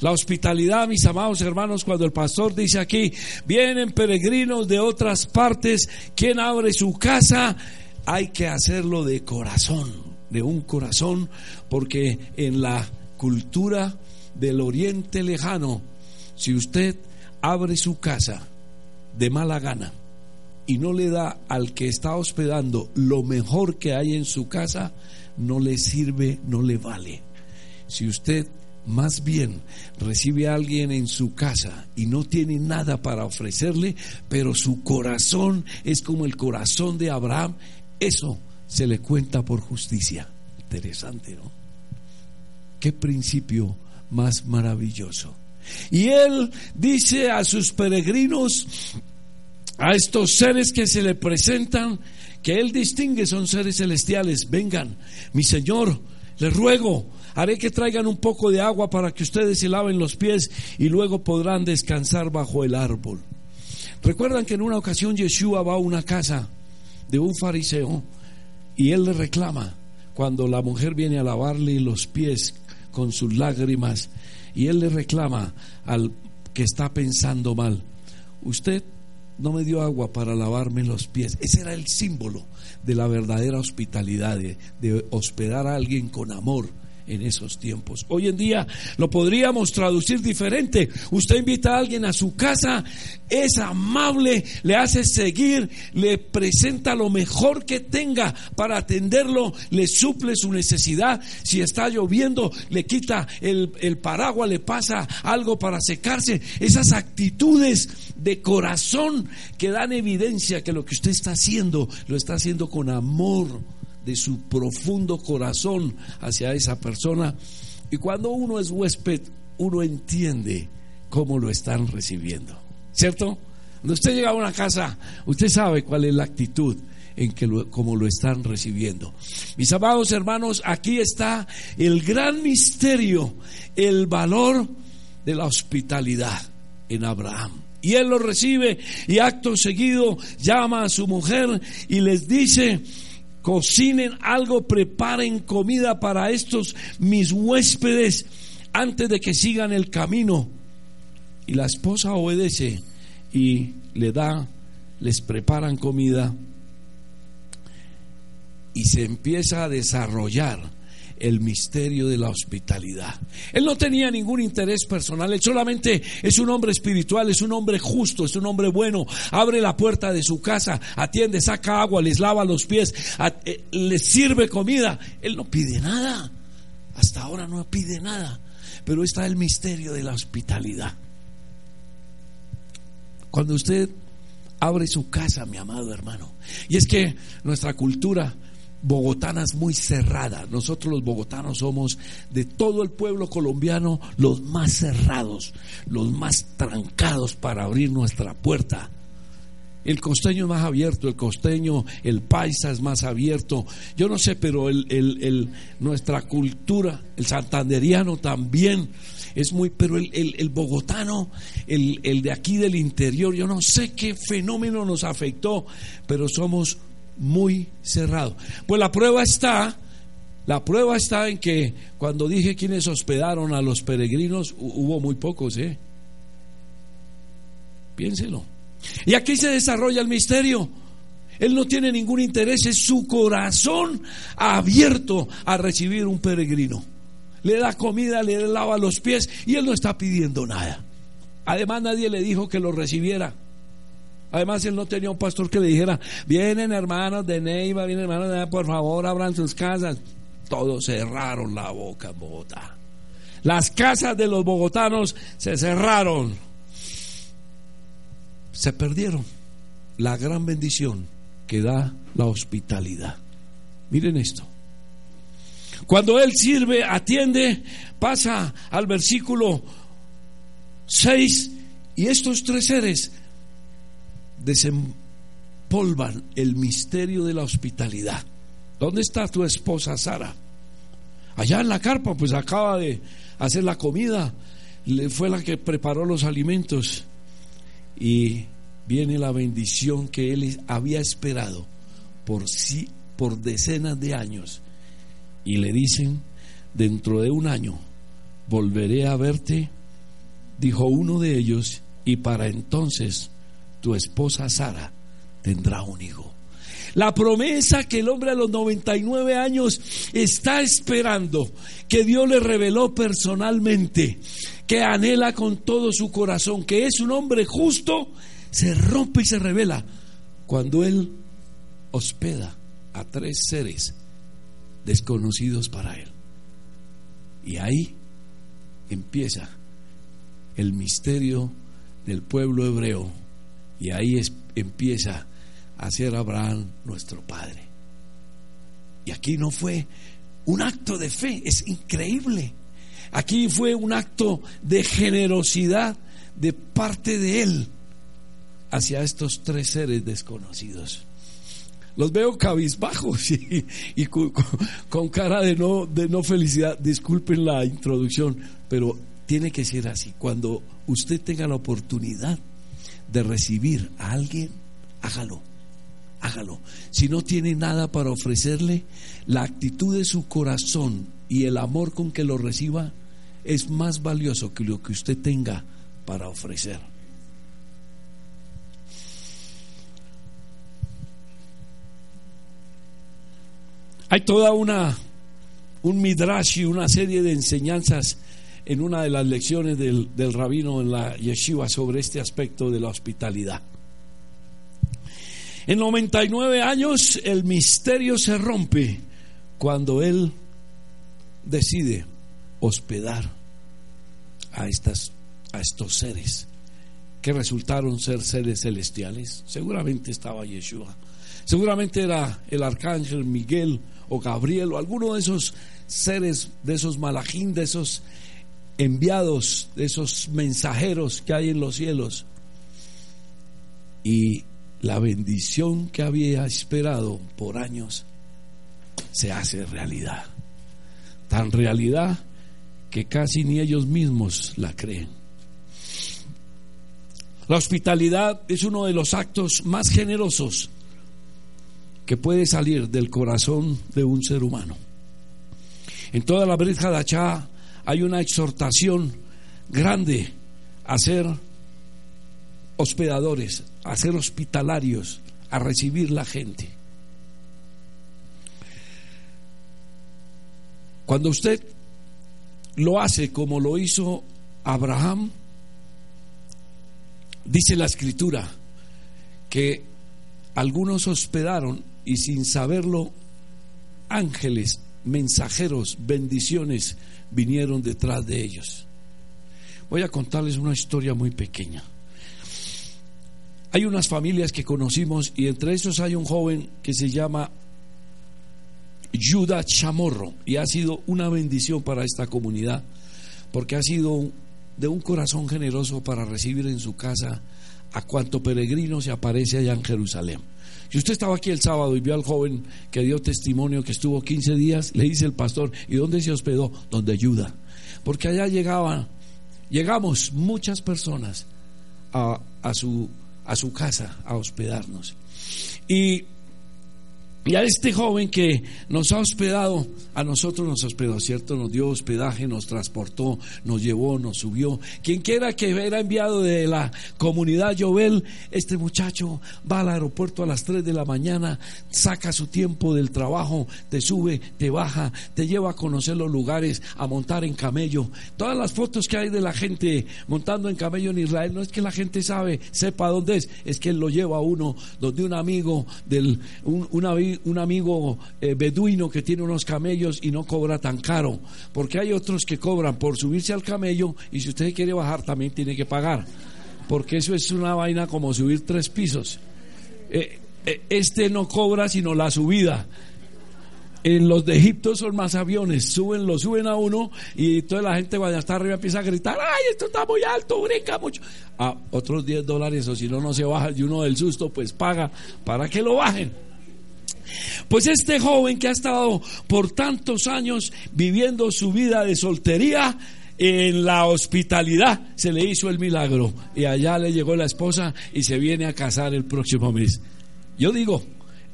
La hospitalidad, mis amados hermanos, cuando el pastor dice aquí, vienen peregrinos de otras partes, quien abre su casa, hay que hacerlo de corazón, un corazón, porque en la cultura del oriente lejano, si usted abre su casa de mala gana y no le da al que está hospedando lo mejor que hay en su casa, no le sirve, no le vale. Si usted más bien recibe a alguien en su casa y no tiene nada para ofrecerle, pero su corazón es como el corazón de Abraham, eso se le cuenta por justicia. Interesante, ¿no? Qué principio más maravilloso. Y él dice a sus peregrinos, a estos seres que se le presentan, que él distingue son seres celestiales, vengan, mi Señor, les ruego, Haré que traigan un poco de agua para que ustedes se laven los pies y luego podrán descansar bajo el árbol. Recuerdan que en una ocasión Yeshua va a una casa de un fariseo y él le reclama cuando la mujer viene a lavarle los pies con sus lágrimas y él le reclama al que está pensando mal, usted no me dio agua para lavarme los pies. Ese era el símbolo de la verdadera hospitalidad, de, hospedar a alguien con amor en esos tiempos. Hoy en día lo podríamos traducir diferente. Usted invita a alguien a su casa, es amable, le hace seguir, le presenta lo mejor que tenga para atenderlo, le suple su necesidad. Si está lloviendo, le quita el, el paraguas, le pasa algo para secarse. Esas actitudes de corazón que dan evidencia que lo que usted está haciendo lo está haciendo con amor de su profundo corazón hacia esa persona. Y cuando uno es huésped, uno entiende cómo lo están recibiendo. ¿Cierto? Cuando usted llega a una casa, usted sabe cuál es la actitud en que lo, cómo lo están recibiendo. Mis amados hermanos, aquí está el gran misterio, el valor de la hospitalidad en Abraham. Y él lo recibe y acto seguido llama a su mujer y les dice, cocinen algo, preparen comida para estos mis huéspedes antes de que sigan el camino. Y la esposa obedece y le da, les preparan comida y se empieza a desarrollar el misterio de la hospitalidad. Él no tenía ningún interés personal, él solamente es un hombre espiritual, es un hombre justo, es un hombre bueno, abre la puerta de su casa, atiende, saca agua, les lava los pies, eh, les sirve comida, él no pide nada, hasta ahora no pide nada, pero está el misterio de la hospitalidad. Cuando usted abre su casa, mi amado hermano, y es que nuestra cultura bogotana es muy cerrada. Nosotros los bogotanos somos de todo el pueblo colombiano los más cerrados, los más trancados para abrir nuestra puerta. El costeño es más abierto, el costeño, el paisa es más abierto. Yo no sé, pero el, nuestra cultura, el santanderiano también es muy, pero el, el bogotano, el, el de aquí del interior, yo no sé qué fenómeno nos afectó, pero somos muy cerrado. Pues la prueba está, la prueba está en que cuando dije quienes hospedaron a los peregrinos, hubo muy pocos, ¿eh? Piénselo. Y aquí se desarrolla el misterio. Él no tiene ningún interés, es su corazón abierto a recibir un peregrino. Le da comida, le lava los pies y él no está pidiendo nada. Además nadie le dijo que lo recibiera. Además, él no tenía un pastor que le dijera, vienen hermanos de Neiva, vienen hermanos de Neiva, por favor, abran sus casas. Todos cerraron la boca en Bogotá. Las casas de los bogotanos se cerraron. Se perdieron la gran bendición que da la hospitalidad. Miren esto. Cuando Él sirve, atiende, pasa al versículo 6 y estos tres seres desempolvan el misterio de la hospitalidad. ¿Dónde está tu esposa Sara? Allá en la carpa, pues acaba de hacer la comida, fue la que preparó los alimentos y viene la bendición que él había esperado por sí por decenas de años y le dicen dentro de un año volveré a verte dijo uno de ellos y para entonces tu esposa Sara tendrá un hijo. La promesa que el hombre a los 99 años está esperando, que Dios le reveló personalmente, que anhela con todo su corazón, que es un hombre justo, se rompe y se revela cuando él hospeda a tres seres desconocidos para él. Y ahí empieza el misterio del pueblo hebreo y ahí empieza a ser Abraham nuestro Padre. Y aquí no fue un acto de fe, es increíble. Aquí fue un acto de generosidad de parte de Él hacia estos tres seres desconocidos. Los veo cabizbajos y, y con, con, cara de no, de no felicidad. Disculpen la introducción, pero tiene que ser así. Cuando usted tenga la oportunidad de recibir a alguien, hágalo, hágalo. Si no tiene nada para ofrecerle, la actitud de su corazón y el amor con que lo reciba es más valioso que lo que usted tenga para ofrecer. Hay toda una un midrash y una serie de enseñanzas en una de las lecciones del, rabino en la yeshiva sobre este aspecto de la hospitalidad. En 99 años el misterio se rompe cuando él decide hospedar a, estas, a estos seres que resultaron ser seres celestiales. Seguramente estaba Yeshua. Seguramente era el arcángel Miguel o Gabriel o alguno de esos seres, de esos malajín, de esos enviados, de esos mensajeros que hay en los cielos. Y la bendición que había esperado por años se hace realidad. Tan realidad que casi ni ellos mismos la creen. La hospitalidad es uno de los actos más generosos que puede salir del corazón de un ser humano. En toda la Brit Hadachá hay una exhortación grande a ser hospedadores, a ser hospitalarios, a recibir la gente. Cuando usted lo hace como lo hizo Abraham, dice la escritura que algunos hospedaron y sin saberlo ángeles, mensajeros, bendiciones vinieron detrás de ellos. Voy a contarles una historia muy pequeña. Hay unas familias que conocimos y entre esos hay un joven que se llama Judah Chamorro y ha sido una bendición para esta comunidad porque ha sido de un corazón generoso para recibir en su casa a cuanto peregrino se aparece allá en Jerusalén. Si usted estaba aquí el sábado y vio al joven que dio testimonio que estuvo 15 días, le dice el pastor, ¿y dónde se hospedó? Donde ayuda. Porque allá llegaban, llegamos muchas personas a, a, su, a su casa a hospedarnos. Y y a este joven que nos ha hospedado, a nosotros nos hospedó, ¿cierto? Nos dio hospedaje, nos transportó, nos llevó, nos subió. Quien quiera que era enviado de la comunidad Jovel, este muchacho va al aeropuerto a las 3 de la mañana, saca su tiempo del trabajo, te sube, te baja, te lleva a conocer los lugares, a montar en camello. Todas las fotos que hay de la gente montando en camello en Israel, no es que la gente sabe, sepa dónde es, es que él lo lleva a uno, donde un amigo del, un, un amigo eh, beduino que tiene unos camellos y no cobra tan caro, porque hay otros que cobran por subirse al camello y si usted quiere bajar también tiene que pagar, porque eso es una vaina como subir tres pisos. Eh, eh, este no cobra sino la subida. En los de Egipto son más aviones, suben, lo suben a uno y toda la gente cuando está arriba empieza a gritar, ay, esto está muy alto, brinca mucho. A otros 10 dólares o si no, no se baja y uno del susto pues paga para que lo bajen. Pues este joven que ha estado por tantos años viviendo su vida de soltería, en la hospitalidad se le hizo el milagro y allá le llegó la esposa y se viene a casar el próximo mes. Yo digo,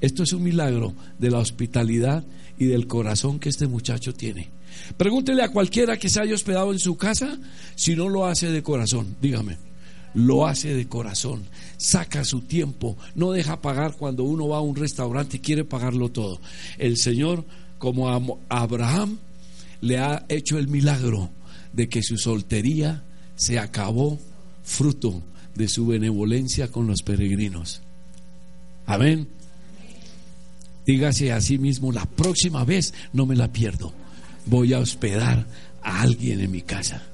esto es un milagro de la hospitalidad y del corazón que este muchacho tiene. Pregúntele a cualquiera que se haya hospedado en su casa si no lo hace de corazón, dígame lo hace de corazón, saca su tiempo, no deja pagar cuando uno va a un restaurante y quiere pagarlo todo. El Señor, como a Abraham, le ha hecho el milagro de que su soltería se acabó fruto de su benevolencia con los peregrinos. Amén. Dígase a sí mismo, la próxima vez no me la pierdo. Voy a hospedar a alguien en mi casa.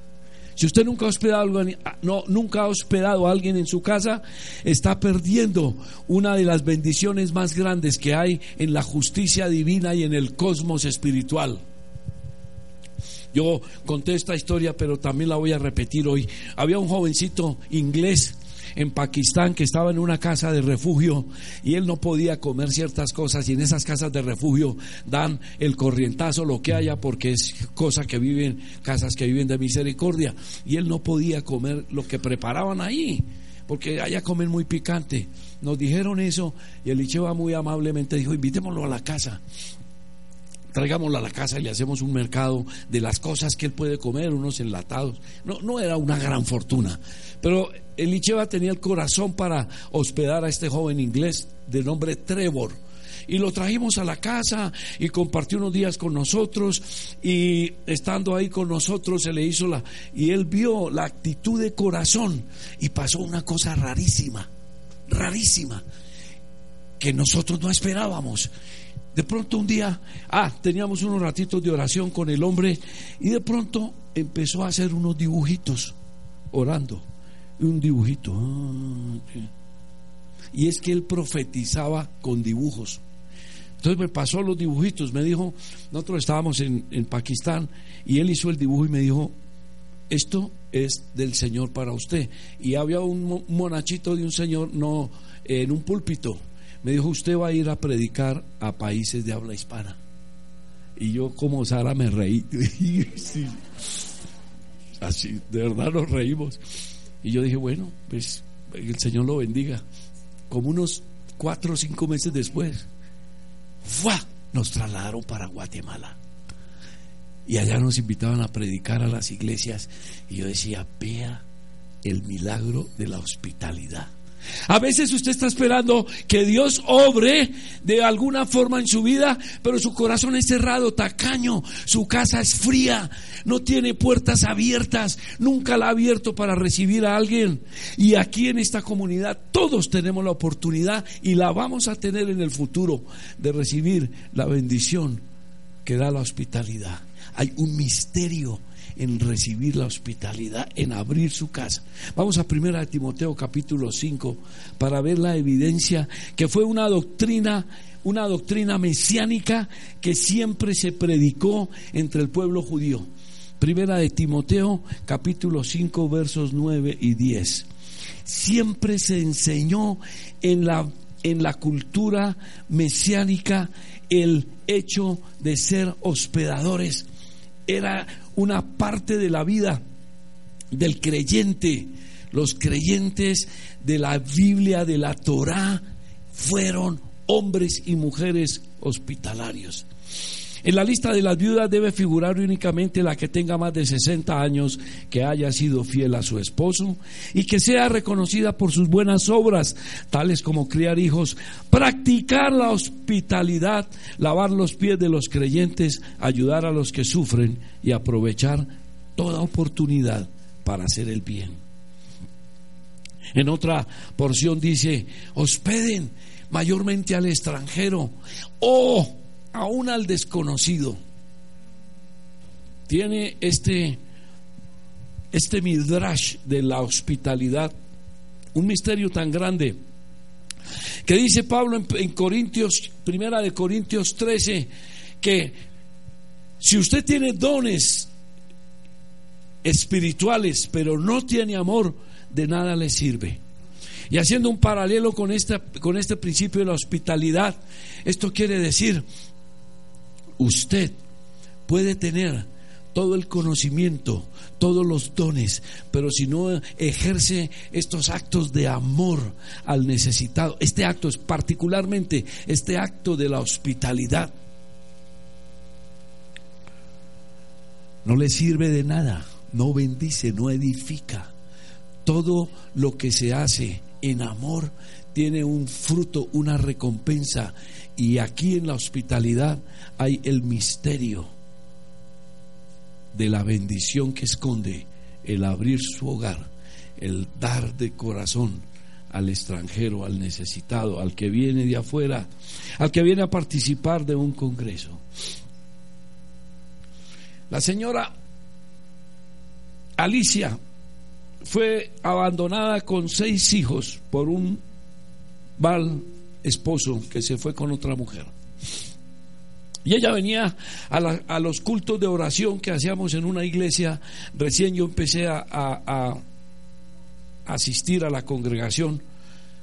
Si usted nunca ha hospedado, no, nunca ha hospedado a alguien en su casa, está perdiendo una de las bendiciones más grandes que hay en la justicia divina y en el cosmos espiritual. Yo conté esta historia, pero también la voy a repetir hoy. Había un jovencito inglés en Pakistán que estaba en una casa de refugio y él no podía comer ciertas cosas y en esas casas de refugio dan el corrientazo, lo que haya, porque es cosa que viven, casas que viven de misericordia y él no podía comer lo que preparaban ahí porque allá comen muy picante. Nos dijeron eso y el Icheva muy amablemente dijo, invitémoslo a la casa traigámoslo a la casa y le hacemos un mercado de las cosas que él puede comer, unos enlatados. No, no era una gran fortuna, pero Elicheva tenía el corazón para hospedar a este joven inglés de nombre Trevor. Y lo trajimos a la casa y compartió unos días con nosotros y estando ahí con nosotros se le hizo la... Y él vio la actitud de corazón y pasó una cosa rarísima, rarísima, que nosotros no esperábamos. De pronto un día, ah, teníamos unos ratitos de oración con el hombre y de pronto empezó a hacer unos dibujitos orando un dibujito. Ah, y es que él profetizaba con dibujos. Entonces me pasó los dibujitos, me dijo, nosotros estábamos en, en, Pakistán y él hizo el dibujo y me dijo, esto es del Señor para usted. Y había un monachito de un señor, no, en un púlpito. Me dijo, usted va a ir a predicar a países de habla hispana. Y yo como Sara me reí. Así, de verdad nos reímos. Y yo dije, bueno, pues el Señor lo bendiga. Como unos cuatro o cinco meses después, ¡fua! nos trasladaron para Guatemala. Y allá nos invitaban a predicar a las iglesias. Y yo decía, vea el milagro de la hospitalidad. A veces usted está esperando que Dios obre de alguna forma en su vida, pero su corazón es cerrado, tacaño, su casa es fría, no tiene puertas abiertas, nunca la ha abierto para recibir a alguien. Y aquí en esta comunidad todos tenemos la oportunidad y la vamos a tener en el futuro de recibir la bendición que da la hospitalidad. Hay un misterio en recibir la hospitalidad, en abrir su casa. Vamos a primera de Timoteo capítulo 5 para ver la evidencia que fue una doctrina una doctrina mesiánica que siempre se predicó entre el pueblo judío. Primera de Timoteo capítulo 5 versos 9 y 10. Siempre se enseñó en la en la cultura mesiánica el hecho de ser hospedadores era una parte de la vida del creyente. Los creyentes de la Biblia, de la Torá, fueron hombres y mujeres hospitalarios. En la lista de las viudas debe figurar únicamente la que tenga más de 60 años, que haya sido fiel a su esposo y que sea reconocida por sus buenas obras, tales como criar hijos, practicar la hospitalidad, lavar los pies de los creyentes, ayudar a los que sufren y aprovechar toda oportunidad para hacer el bien. En otra porción dice, hospeden mayormente al extranjero. Oh, aún al desconocido. Tiene este, este midrash de la hospitalidad, un misterio tan grande, que dice Pablo en, en Corintios, primera de Corintios 13, que si usted tiene dones espirituales, pero no tiene amor, de nada le sirve. Y haciendo un paralelo con, con este principio de la hospitalidad, esto quiere decir usted puede tener todo el conocimiento, todos los dones, pero si no ejerce estos actos de amor al necesitado, este acto es particularmente este acto de la hospitalidad, no le sirve de nada, no bendice, no edifica. Todo lo que se hace en amor tiene un fruto, una recompensa. Y aquí en la hospitalidad hay el misterio de la bendición que esconde el abrir su hogar, el dar de corazón al extranjero, al necesitado, al que viene de afuera, al que viene a participar de un congreso. La señora Alicia fue abandonada con seis hijos por un mal esposo que se fue con otra mujer. Y ella venía a, los cultos de oración que hacíamos en una iglesia. Recién yo empecé a, a asistir a la congregación.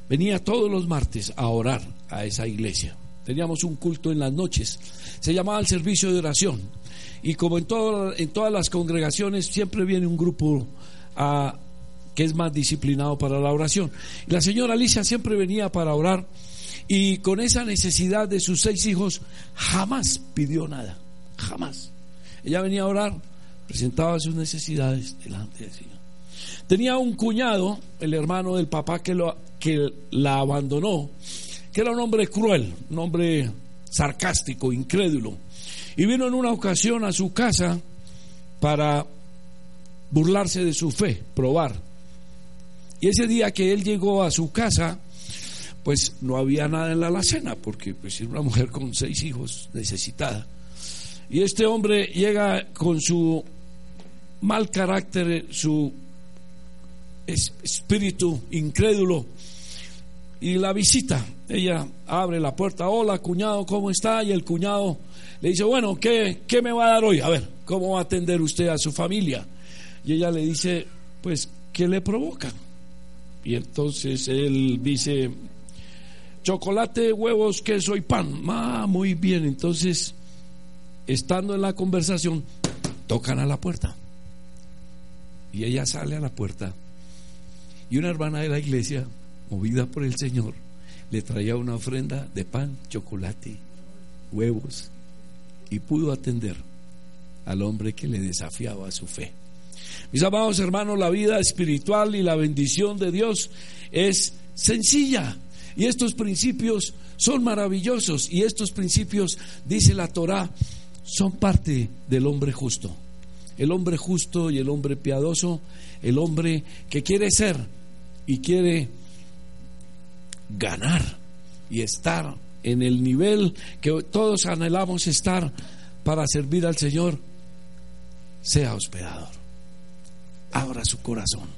Venía todos los martes a orar a esa iglesia. Teníamos un culto en las noches. Se llamaba el servicio de oración. Y como en, todo, en todas las congregaciones, siempre viene un grupo que es más disciplinado para la oración. La señora Alicia siempre venía para orar y con esa necesidad de sus seis hijos, jamás pidió nada, jamás. Ella venía a orar, presentaba sus necesidades delante del Señor. Tenía un cuñado, el hermano del papá que, lo, que la abandonó, que era un hombre cruel, un hombre sarcástico, incrédulo. Y vino en una ocasión a su casa para burlarse de su fe, probar. Y ese día que él llegó a su casa, pues no había nada en la alacena, porque pues una mujer con seis hijos necesitada. Y este hombre llega con su mal carácter, su espíritu incrédulo, y la visita. Ella abre la puerta, hola cuñado, ¿cómo está? Y el cuñado le dice, bueno, ¿qué, ¿qué me va a dar hoy? A ver, ¿cómo va a atender usted a su familia? Y ella le dice, pues, ¿qué le provoca? Y entonces él dice, chocolate, huevos, queso y pan. Ah, muy bien. Entonces, estando en la conversación, tocan a la puerta. Y ella sale a la puerta. Y una hermana de la iglesia, movida por el Señor, le traía una ofrenda de pan, chocolate, huevos. Y pudo atender al hombre que le desafiaba su fe. Mis amados hermanos, la vida espiritual y la bendición de Dios es sencilla. Y estos principios son maravillosos. Y estos principios, dice la Torá, son parte del hombre justo. El hombre justo y el hombre piadoso, el hombre que quiere ser y quiere ganar y estar en el nivel que todos anhelamos estar para servir al Señor, sea hospedador abra su corazón,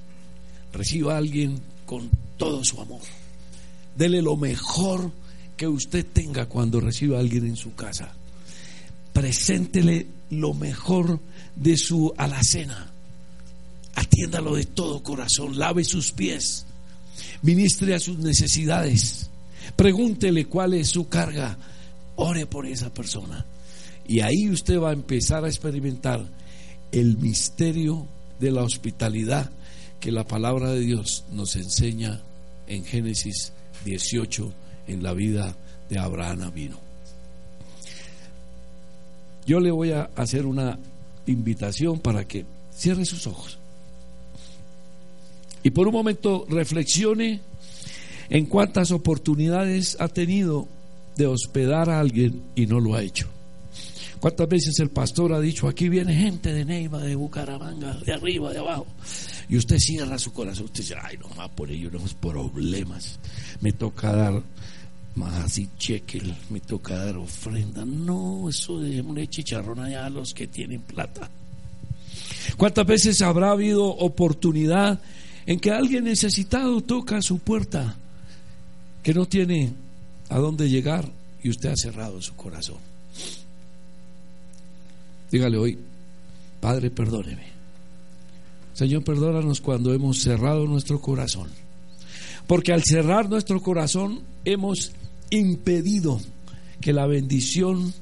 reciba a alguien con todo su amor. Dele lo mejor que usted tenga cuando reciba a alguien en su casa. Preséntele lo mejor de su alacena. Atiéndalo de todo corazón, lave sus pies, ministre a sus necesidades, pregúntele cuál es su carga, ore por esa persona. Y ahí usted va a empezar a experimentar el misterio de la hospitalidad que la palabra de Dios nos enseña en Génesis 18 en la vida de Abraham vino. Yo le voy a hacer una invitación para que cierre sus ojos y por un momento reflexione en cuántas oportunidades ha tenido de hospedar a alguien y no lo ha hecho. ¿Cuántas veces el pastor ha dicho, aquí viene gente de Neiva, de Bucaramanga, de arriba, de abajo? Y usted cierra su corazón, usted dice, ay, no más por ellos, unos problemas. Me toca dar más así cheque, me toca dar ofrenda. No, eso de un chicharrón allá a los que tienen plata. ¿Cuántas veces habrá habido oportunidad en que alguien necesitado toca su puerta, que no tiene a dónde llegar y usted ha cerrado su corazón? Dígale hoy, Padre, perdóneme. Señor, perdónanos cuando hemos cerrado nuestro corazón. Porque al cerrar nuestro corazón hemos impedido que la bendición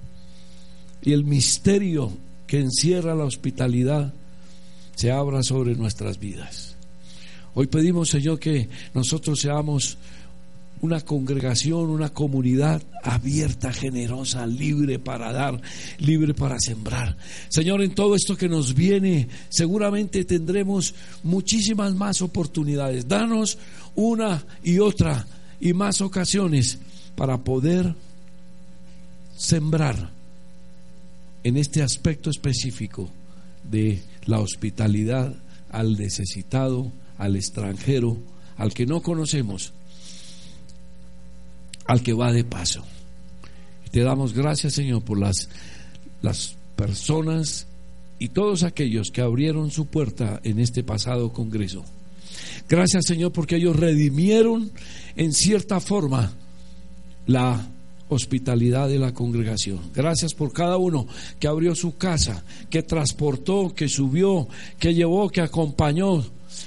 y el misterio que encierra la hospitalidad se abra sobre nuestras vidas. Hoy pedimos, Señor, que nosotros seamos una congregación, una comunidad abierta, generosa, libre para dar, libre para sembrar. Señor, en todo esto que nos viene, seguramente tendremos muchísimas más oportunidades. Danos una y otra y más ocasiones para poder sembrar en este aspecto específico de la hospitalidad al necesitado, al extranjero, al que no conocemos al que va de paso. Te damos gracias, Señor, por las, las personas y todos aquellos que abrieron su puerta en este pasado Congreso. Gracias, Señor, porque ellos redimieron en cierta forma la hospitalidad de la congregación. Gracias por cada uno que abrió su casa, que transportó, que subió, que llevó, que acompañó,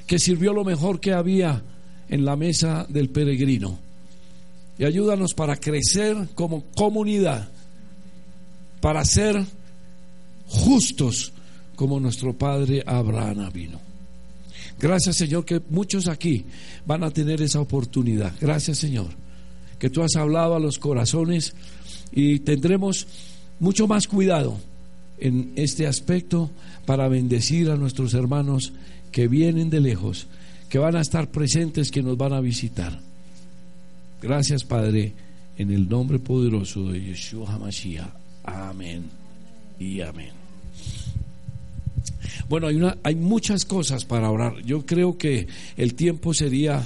que sirvió lo mejor que había en la mesa del peregrino y ayúdanos para crecer como comunidad, para ser justos como nuestro Padre Abraham vino. Gracias Señor que muchos aquí van a tener esa oportunidad. Gracias Señor que tú has hablado a los corazones y tendremos mucho más cuidado en este aspecto para bendecir a nuestros hermanos que vienen de lejos, que van a estar presentes, que nos van a visitar. Gracias, Padre, en el nombre poderoso de Yeshua HaMashiach. Amén y amén. Bueno, hay, una, hay muchas cosas para orar. Yo creo que el tiempo sería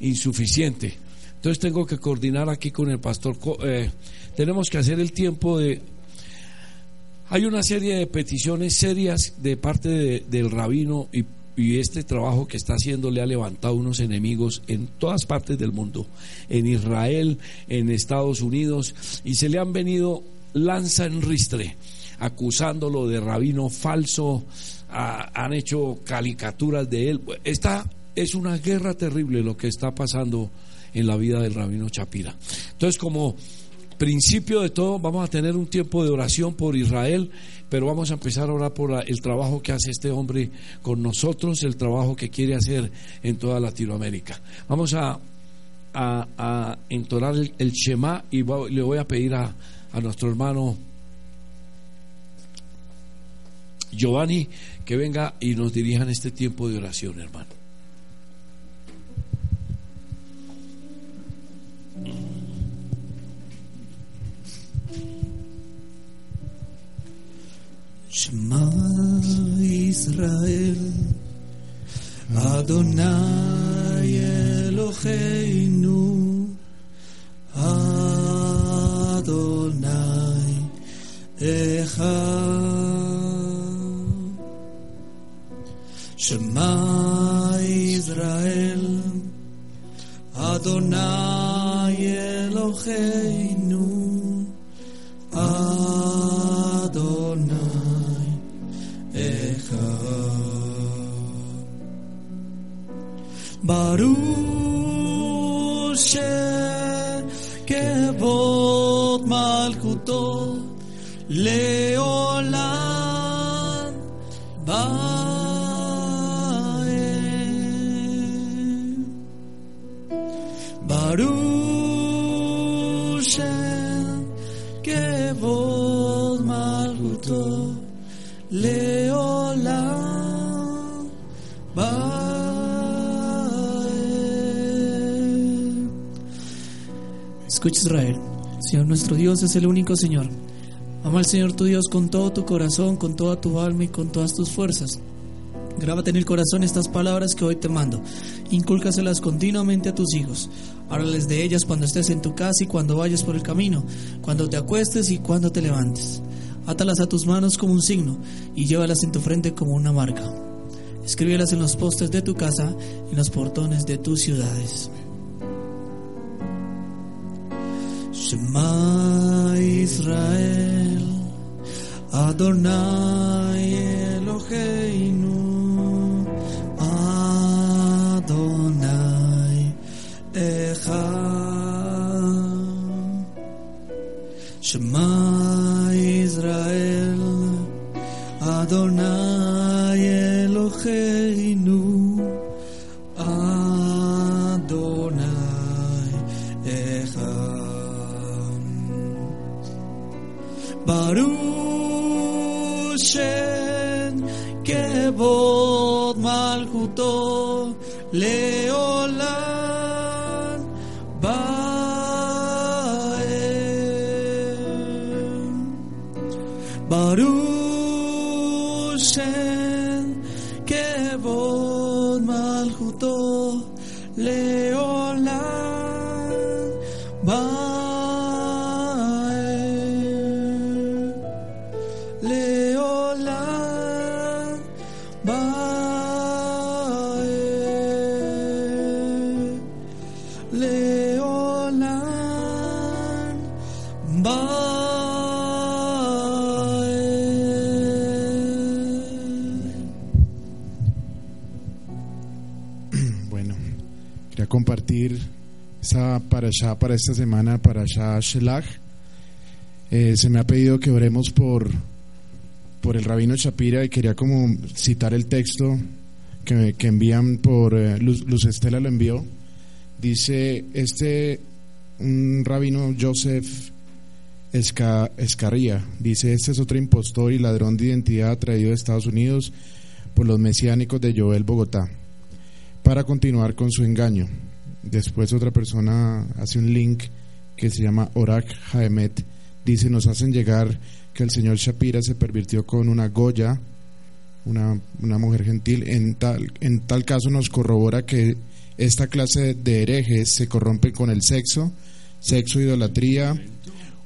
insuficiente. Entonces tengo que coordinar aquí con el pastor. Eh, tenemos que hacer el tiempo de... Hay una serie de peticiones serias de parte del rabino y y este trabajo que está haciendo le ha levantado unos enemigos en todas partes del mundo, en Israel, en Estados Unidos, y se le han venido lanza en ristre, acusándolo de rabino falso, han hecho caricaturas de él. Esta es una guerra terrible lo que está pasando en la vida del rabino Chapira. Entonces, como principio de todo, vamos a tener un tiempo de oración por Israel pero vamos a empezar a orar por el trabajo que hace este hombre con nosotros, el trabajo que quiere hacer en toda Latinoamérica. Vamos a, entonar el, Shema y le voy a pedir a, a nuestro hermano Giovanni, que venga y nos dirijan este tiempo de oración, hermano. Shema Israel, Adonai Eloheinu, Adonai Echad. Shema Israel, Adonai Eloheinu, Es el único Señor. Ama al Señor tu Dios con todo tu corazón, con toda tu alma y con todas tus fuerzas. Grábate en el corazón estas palabras que hoy te mando. Incúlcaselas continuamente a tus hijos. Háblales de ellas cuando estés en tu casa y cuando vayas por el camino, cuando te acuestes y cuando te levantes. Átalas a tus manos como un signo y llévalas en tu frente como una marca. Escríbelas en los postes de tu casa en los portones de tus ciudades. Shema Israel, Adonai Eloheinu, Adonai Echad. Shema Bueno, quería compartir esa para esta semana, parashá Shelach. Eh, se me ha pedido que oremos por, por el rabino Shapira y quería como citar el texto que, que envían por eh, Luz, Luz Estela lo envió. Dice, este, un rabino Joseph Esca- Escarría, dice, este es otro impostor y ladrón de identidad traído de Estados Unidos por los mesiánicos de Joel Bogotá para continuar con su engaño. Después otra persona hace un link que se llama Orak Haemet. Dice, nos hacen llegar que el señor Shapira se pervirtió con una Goya, una, una mujer gentil. En tal, en tal caso nos corrobora que esta clase de herejes se corrompen con el sexo, sexo, idolatría,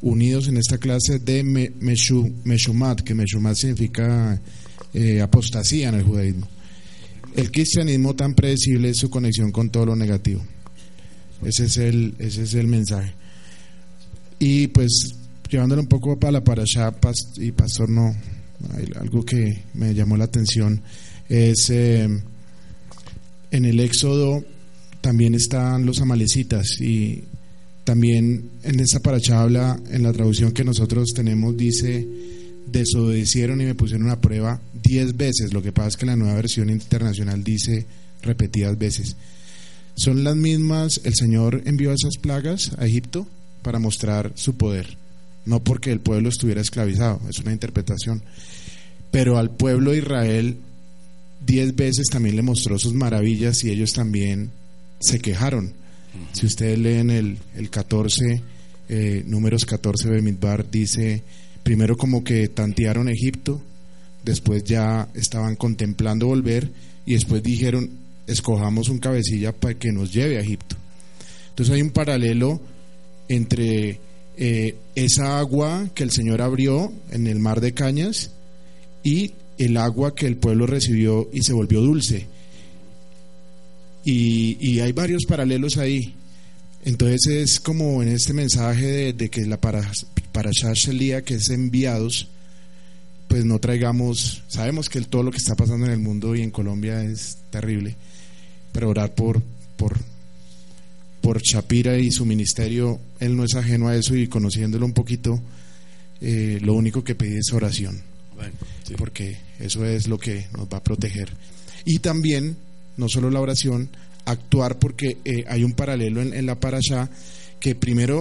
unidos en esta clase de me- meshu- meshumat, que meshumat significa eh, apostasía en el judaísmo. El cristianismo tan predecible es su conexión con todo lo negativo. Ese es el, ese es el mensaje. Y pues llevándolo un poco para la parasha, y pastor no, algo que me llamó la atención es eh, en el Éxodo también están los amalecitas y también en esa paracha habla, en la traducción que nosotros tenemos, dice, desobedecieron y me pusieron a prueba diez veces. Lo que pasa es que la nueva versión internacional dice repetidas veces. Son las mismas, el Señor envió esas plagas a Egipto para mostrar su poder, no porque el pueblo estuviera esclavizado, es una interpretación. pero al pueblo de Israel diez veces también le mostró sus maravillas y ellos también se quejaron. Si ustedes leen el, el 14, eh, números 14 de Midbar, dice, primero como que tantearon Egipto, después ya estaban contemplando volver y después dijeron, escojamos un cabecilla para que nos lleve a Egipto. Entonces hay un paralelo entre eh, esa agua que el Señor abrió en el mar de Cañas y el agua que el pueblo recibió y se volvió dulce. Y, hay varios paralelos ahí. Entonces es como en este mensaje de, que la para, para Shelia, que es enviados, pues no traigamos, sabemos que todo lo que está pasando en el mundo y en Colombia es terrible, pero orar por, por, por Shapira y su ministerio, él no es ajeno a eso y conociéndolo un poquito, eh, lo único que pide es oración, porque eso es lo que nos va a proteger. Y también, no solo la oración, actuar porque eh, hay un paralelo en, en la parasha que primero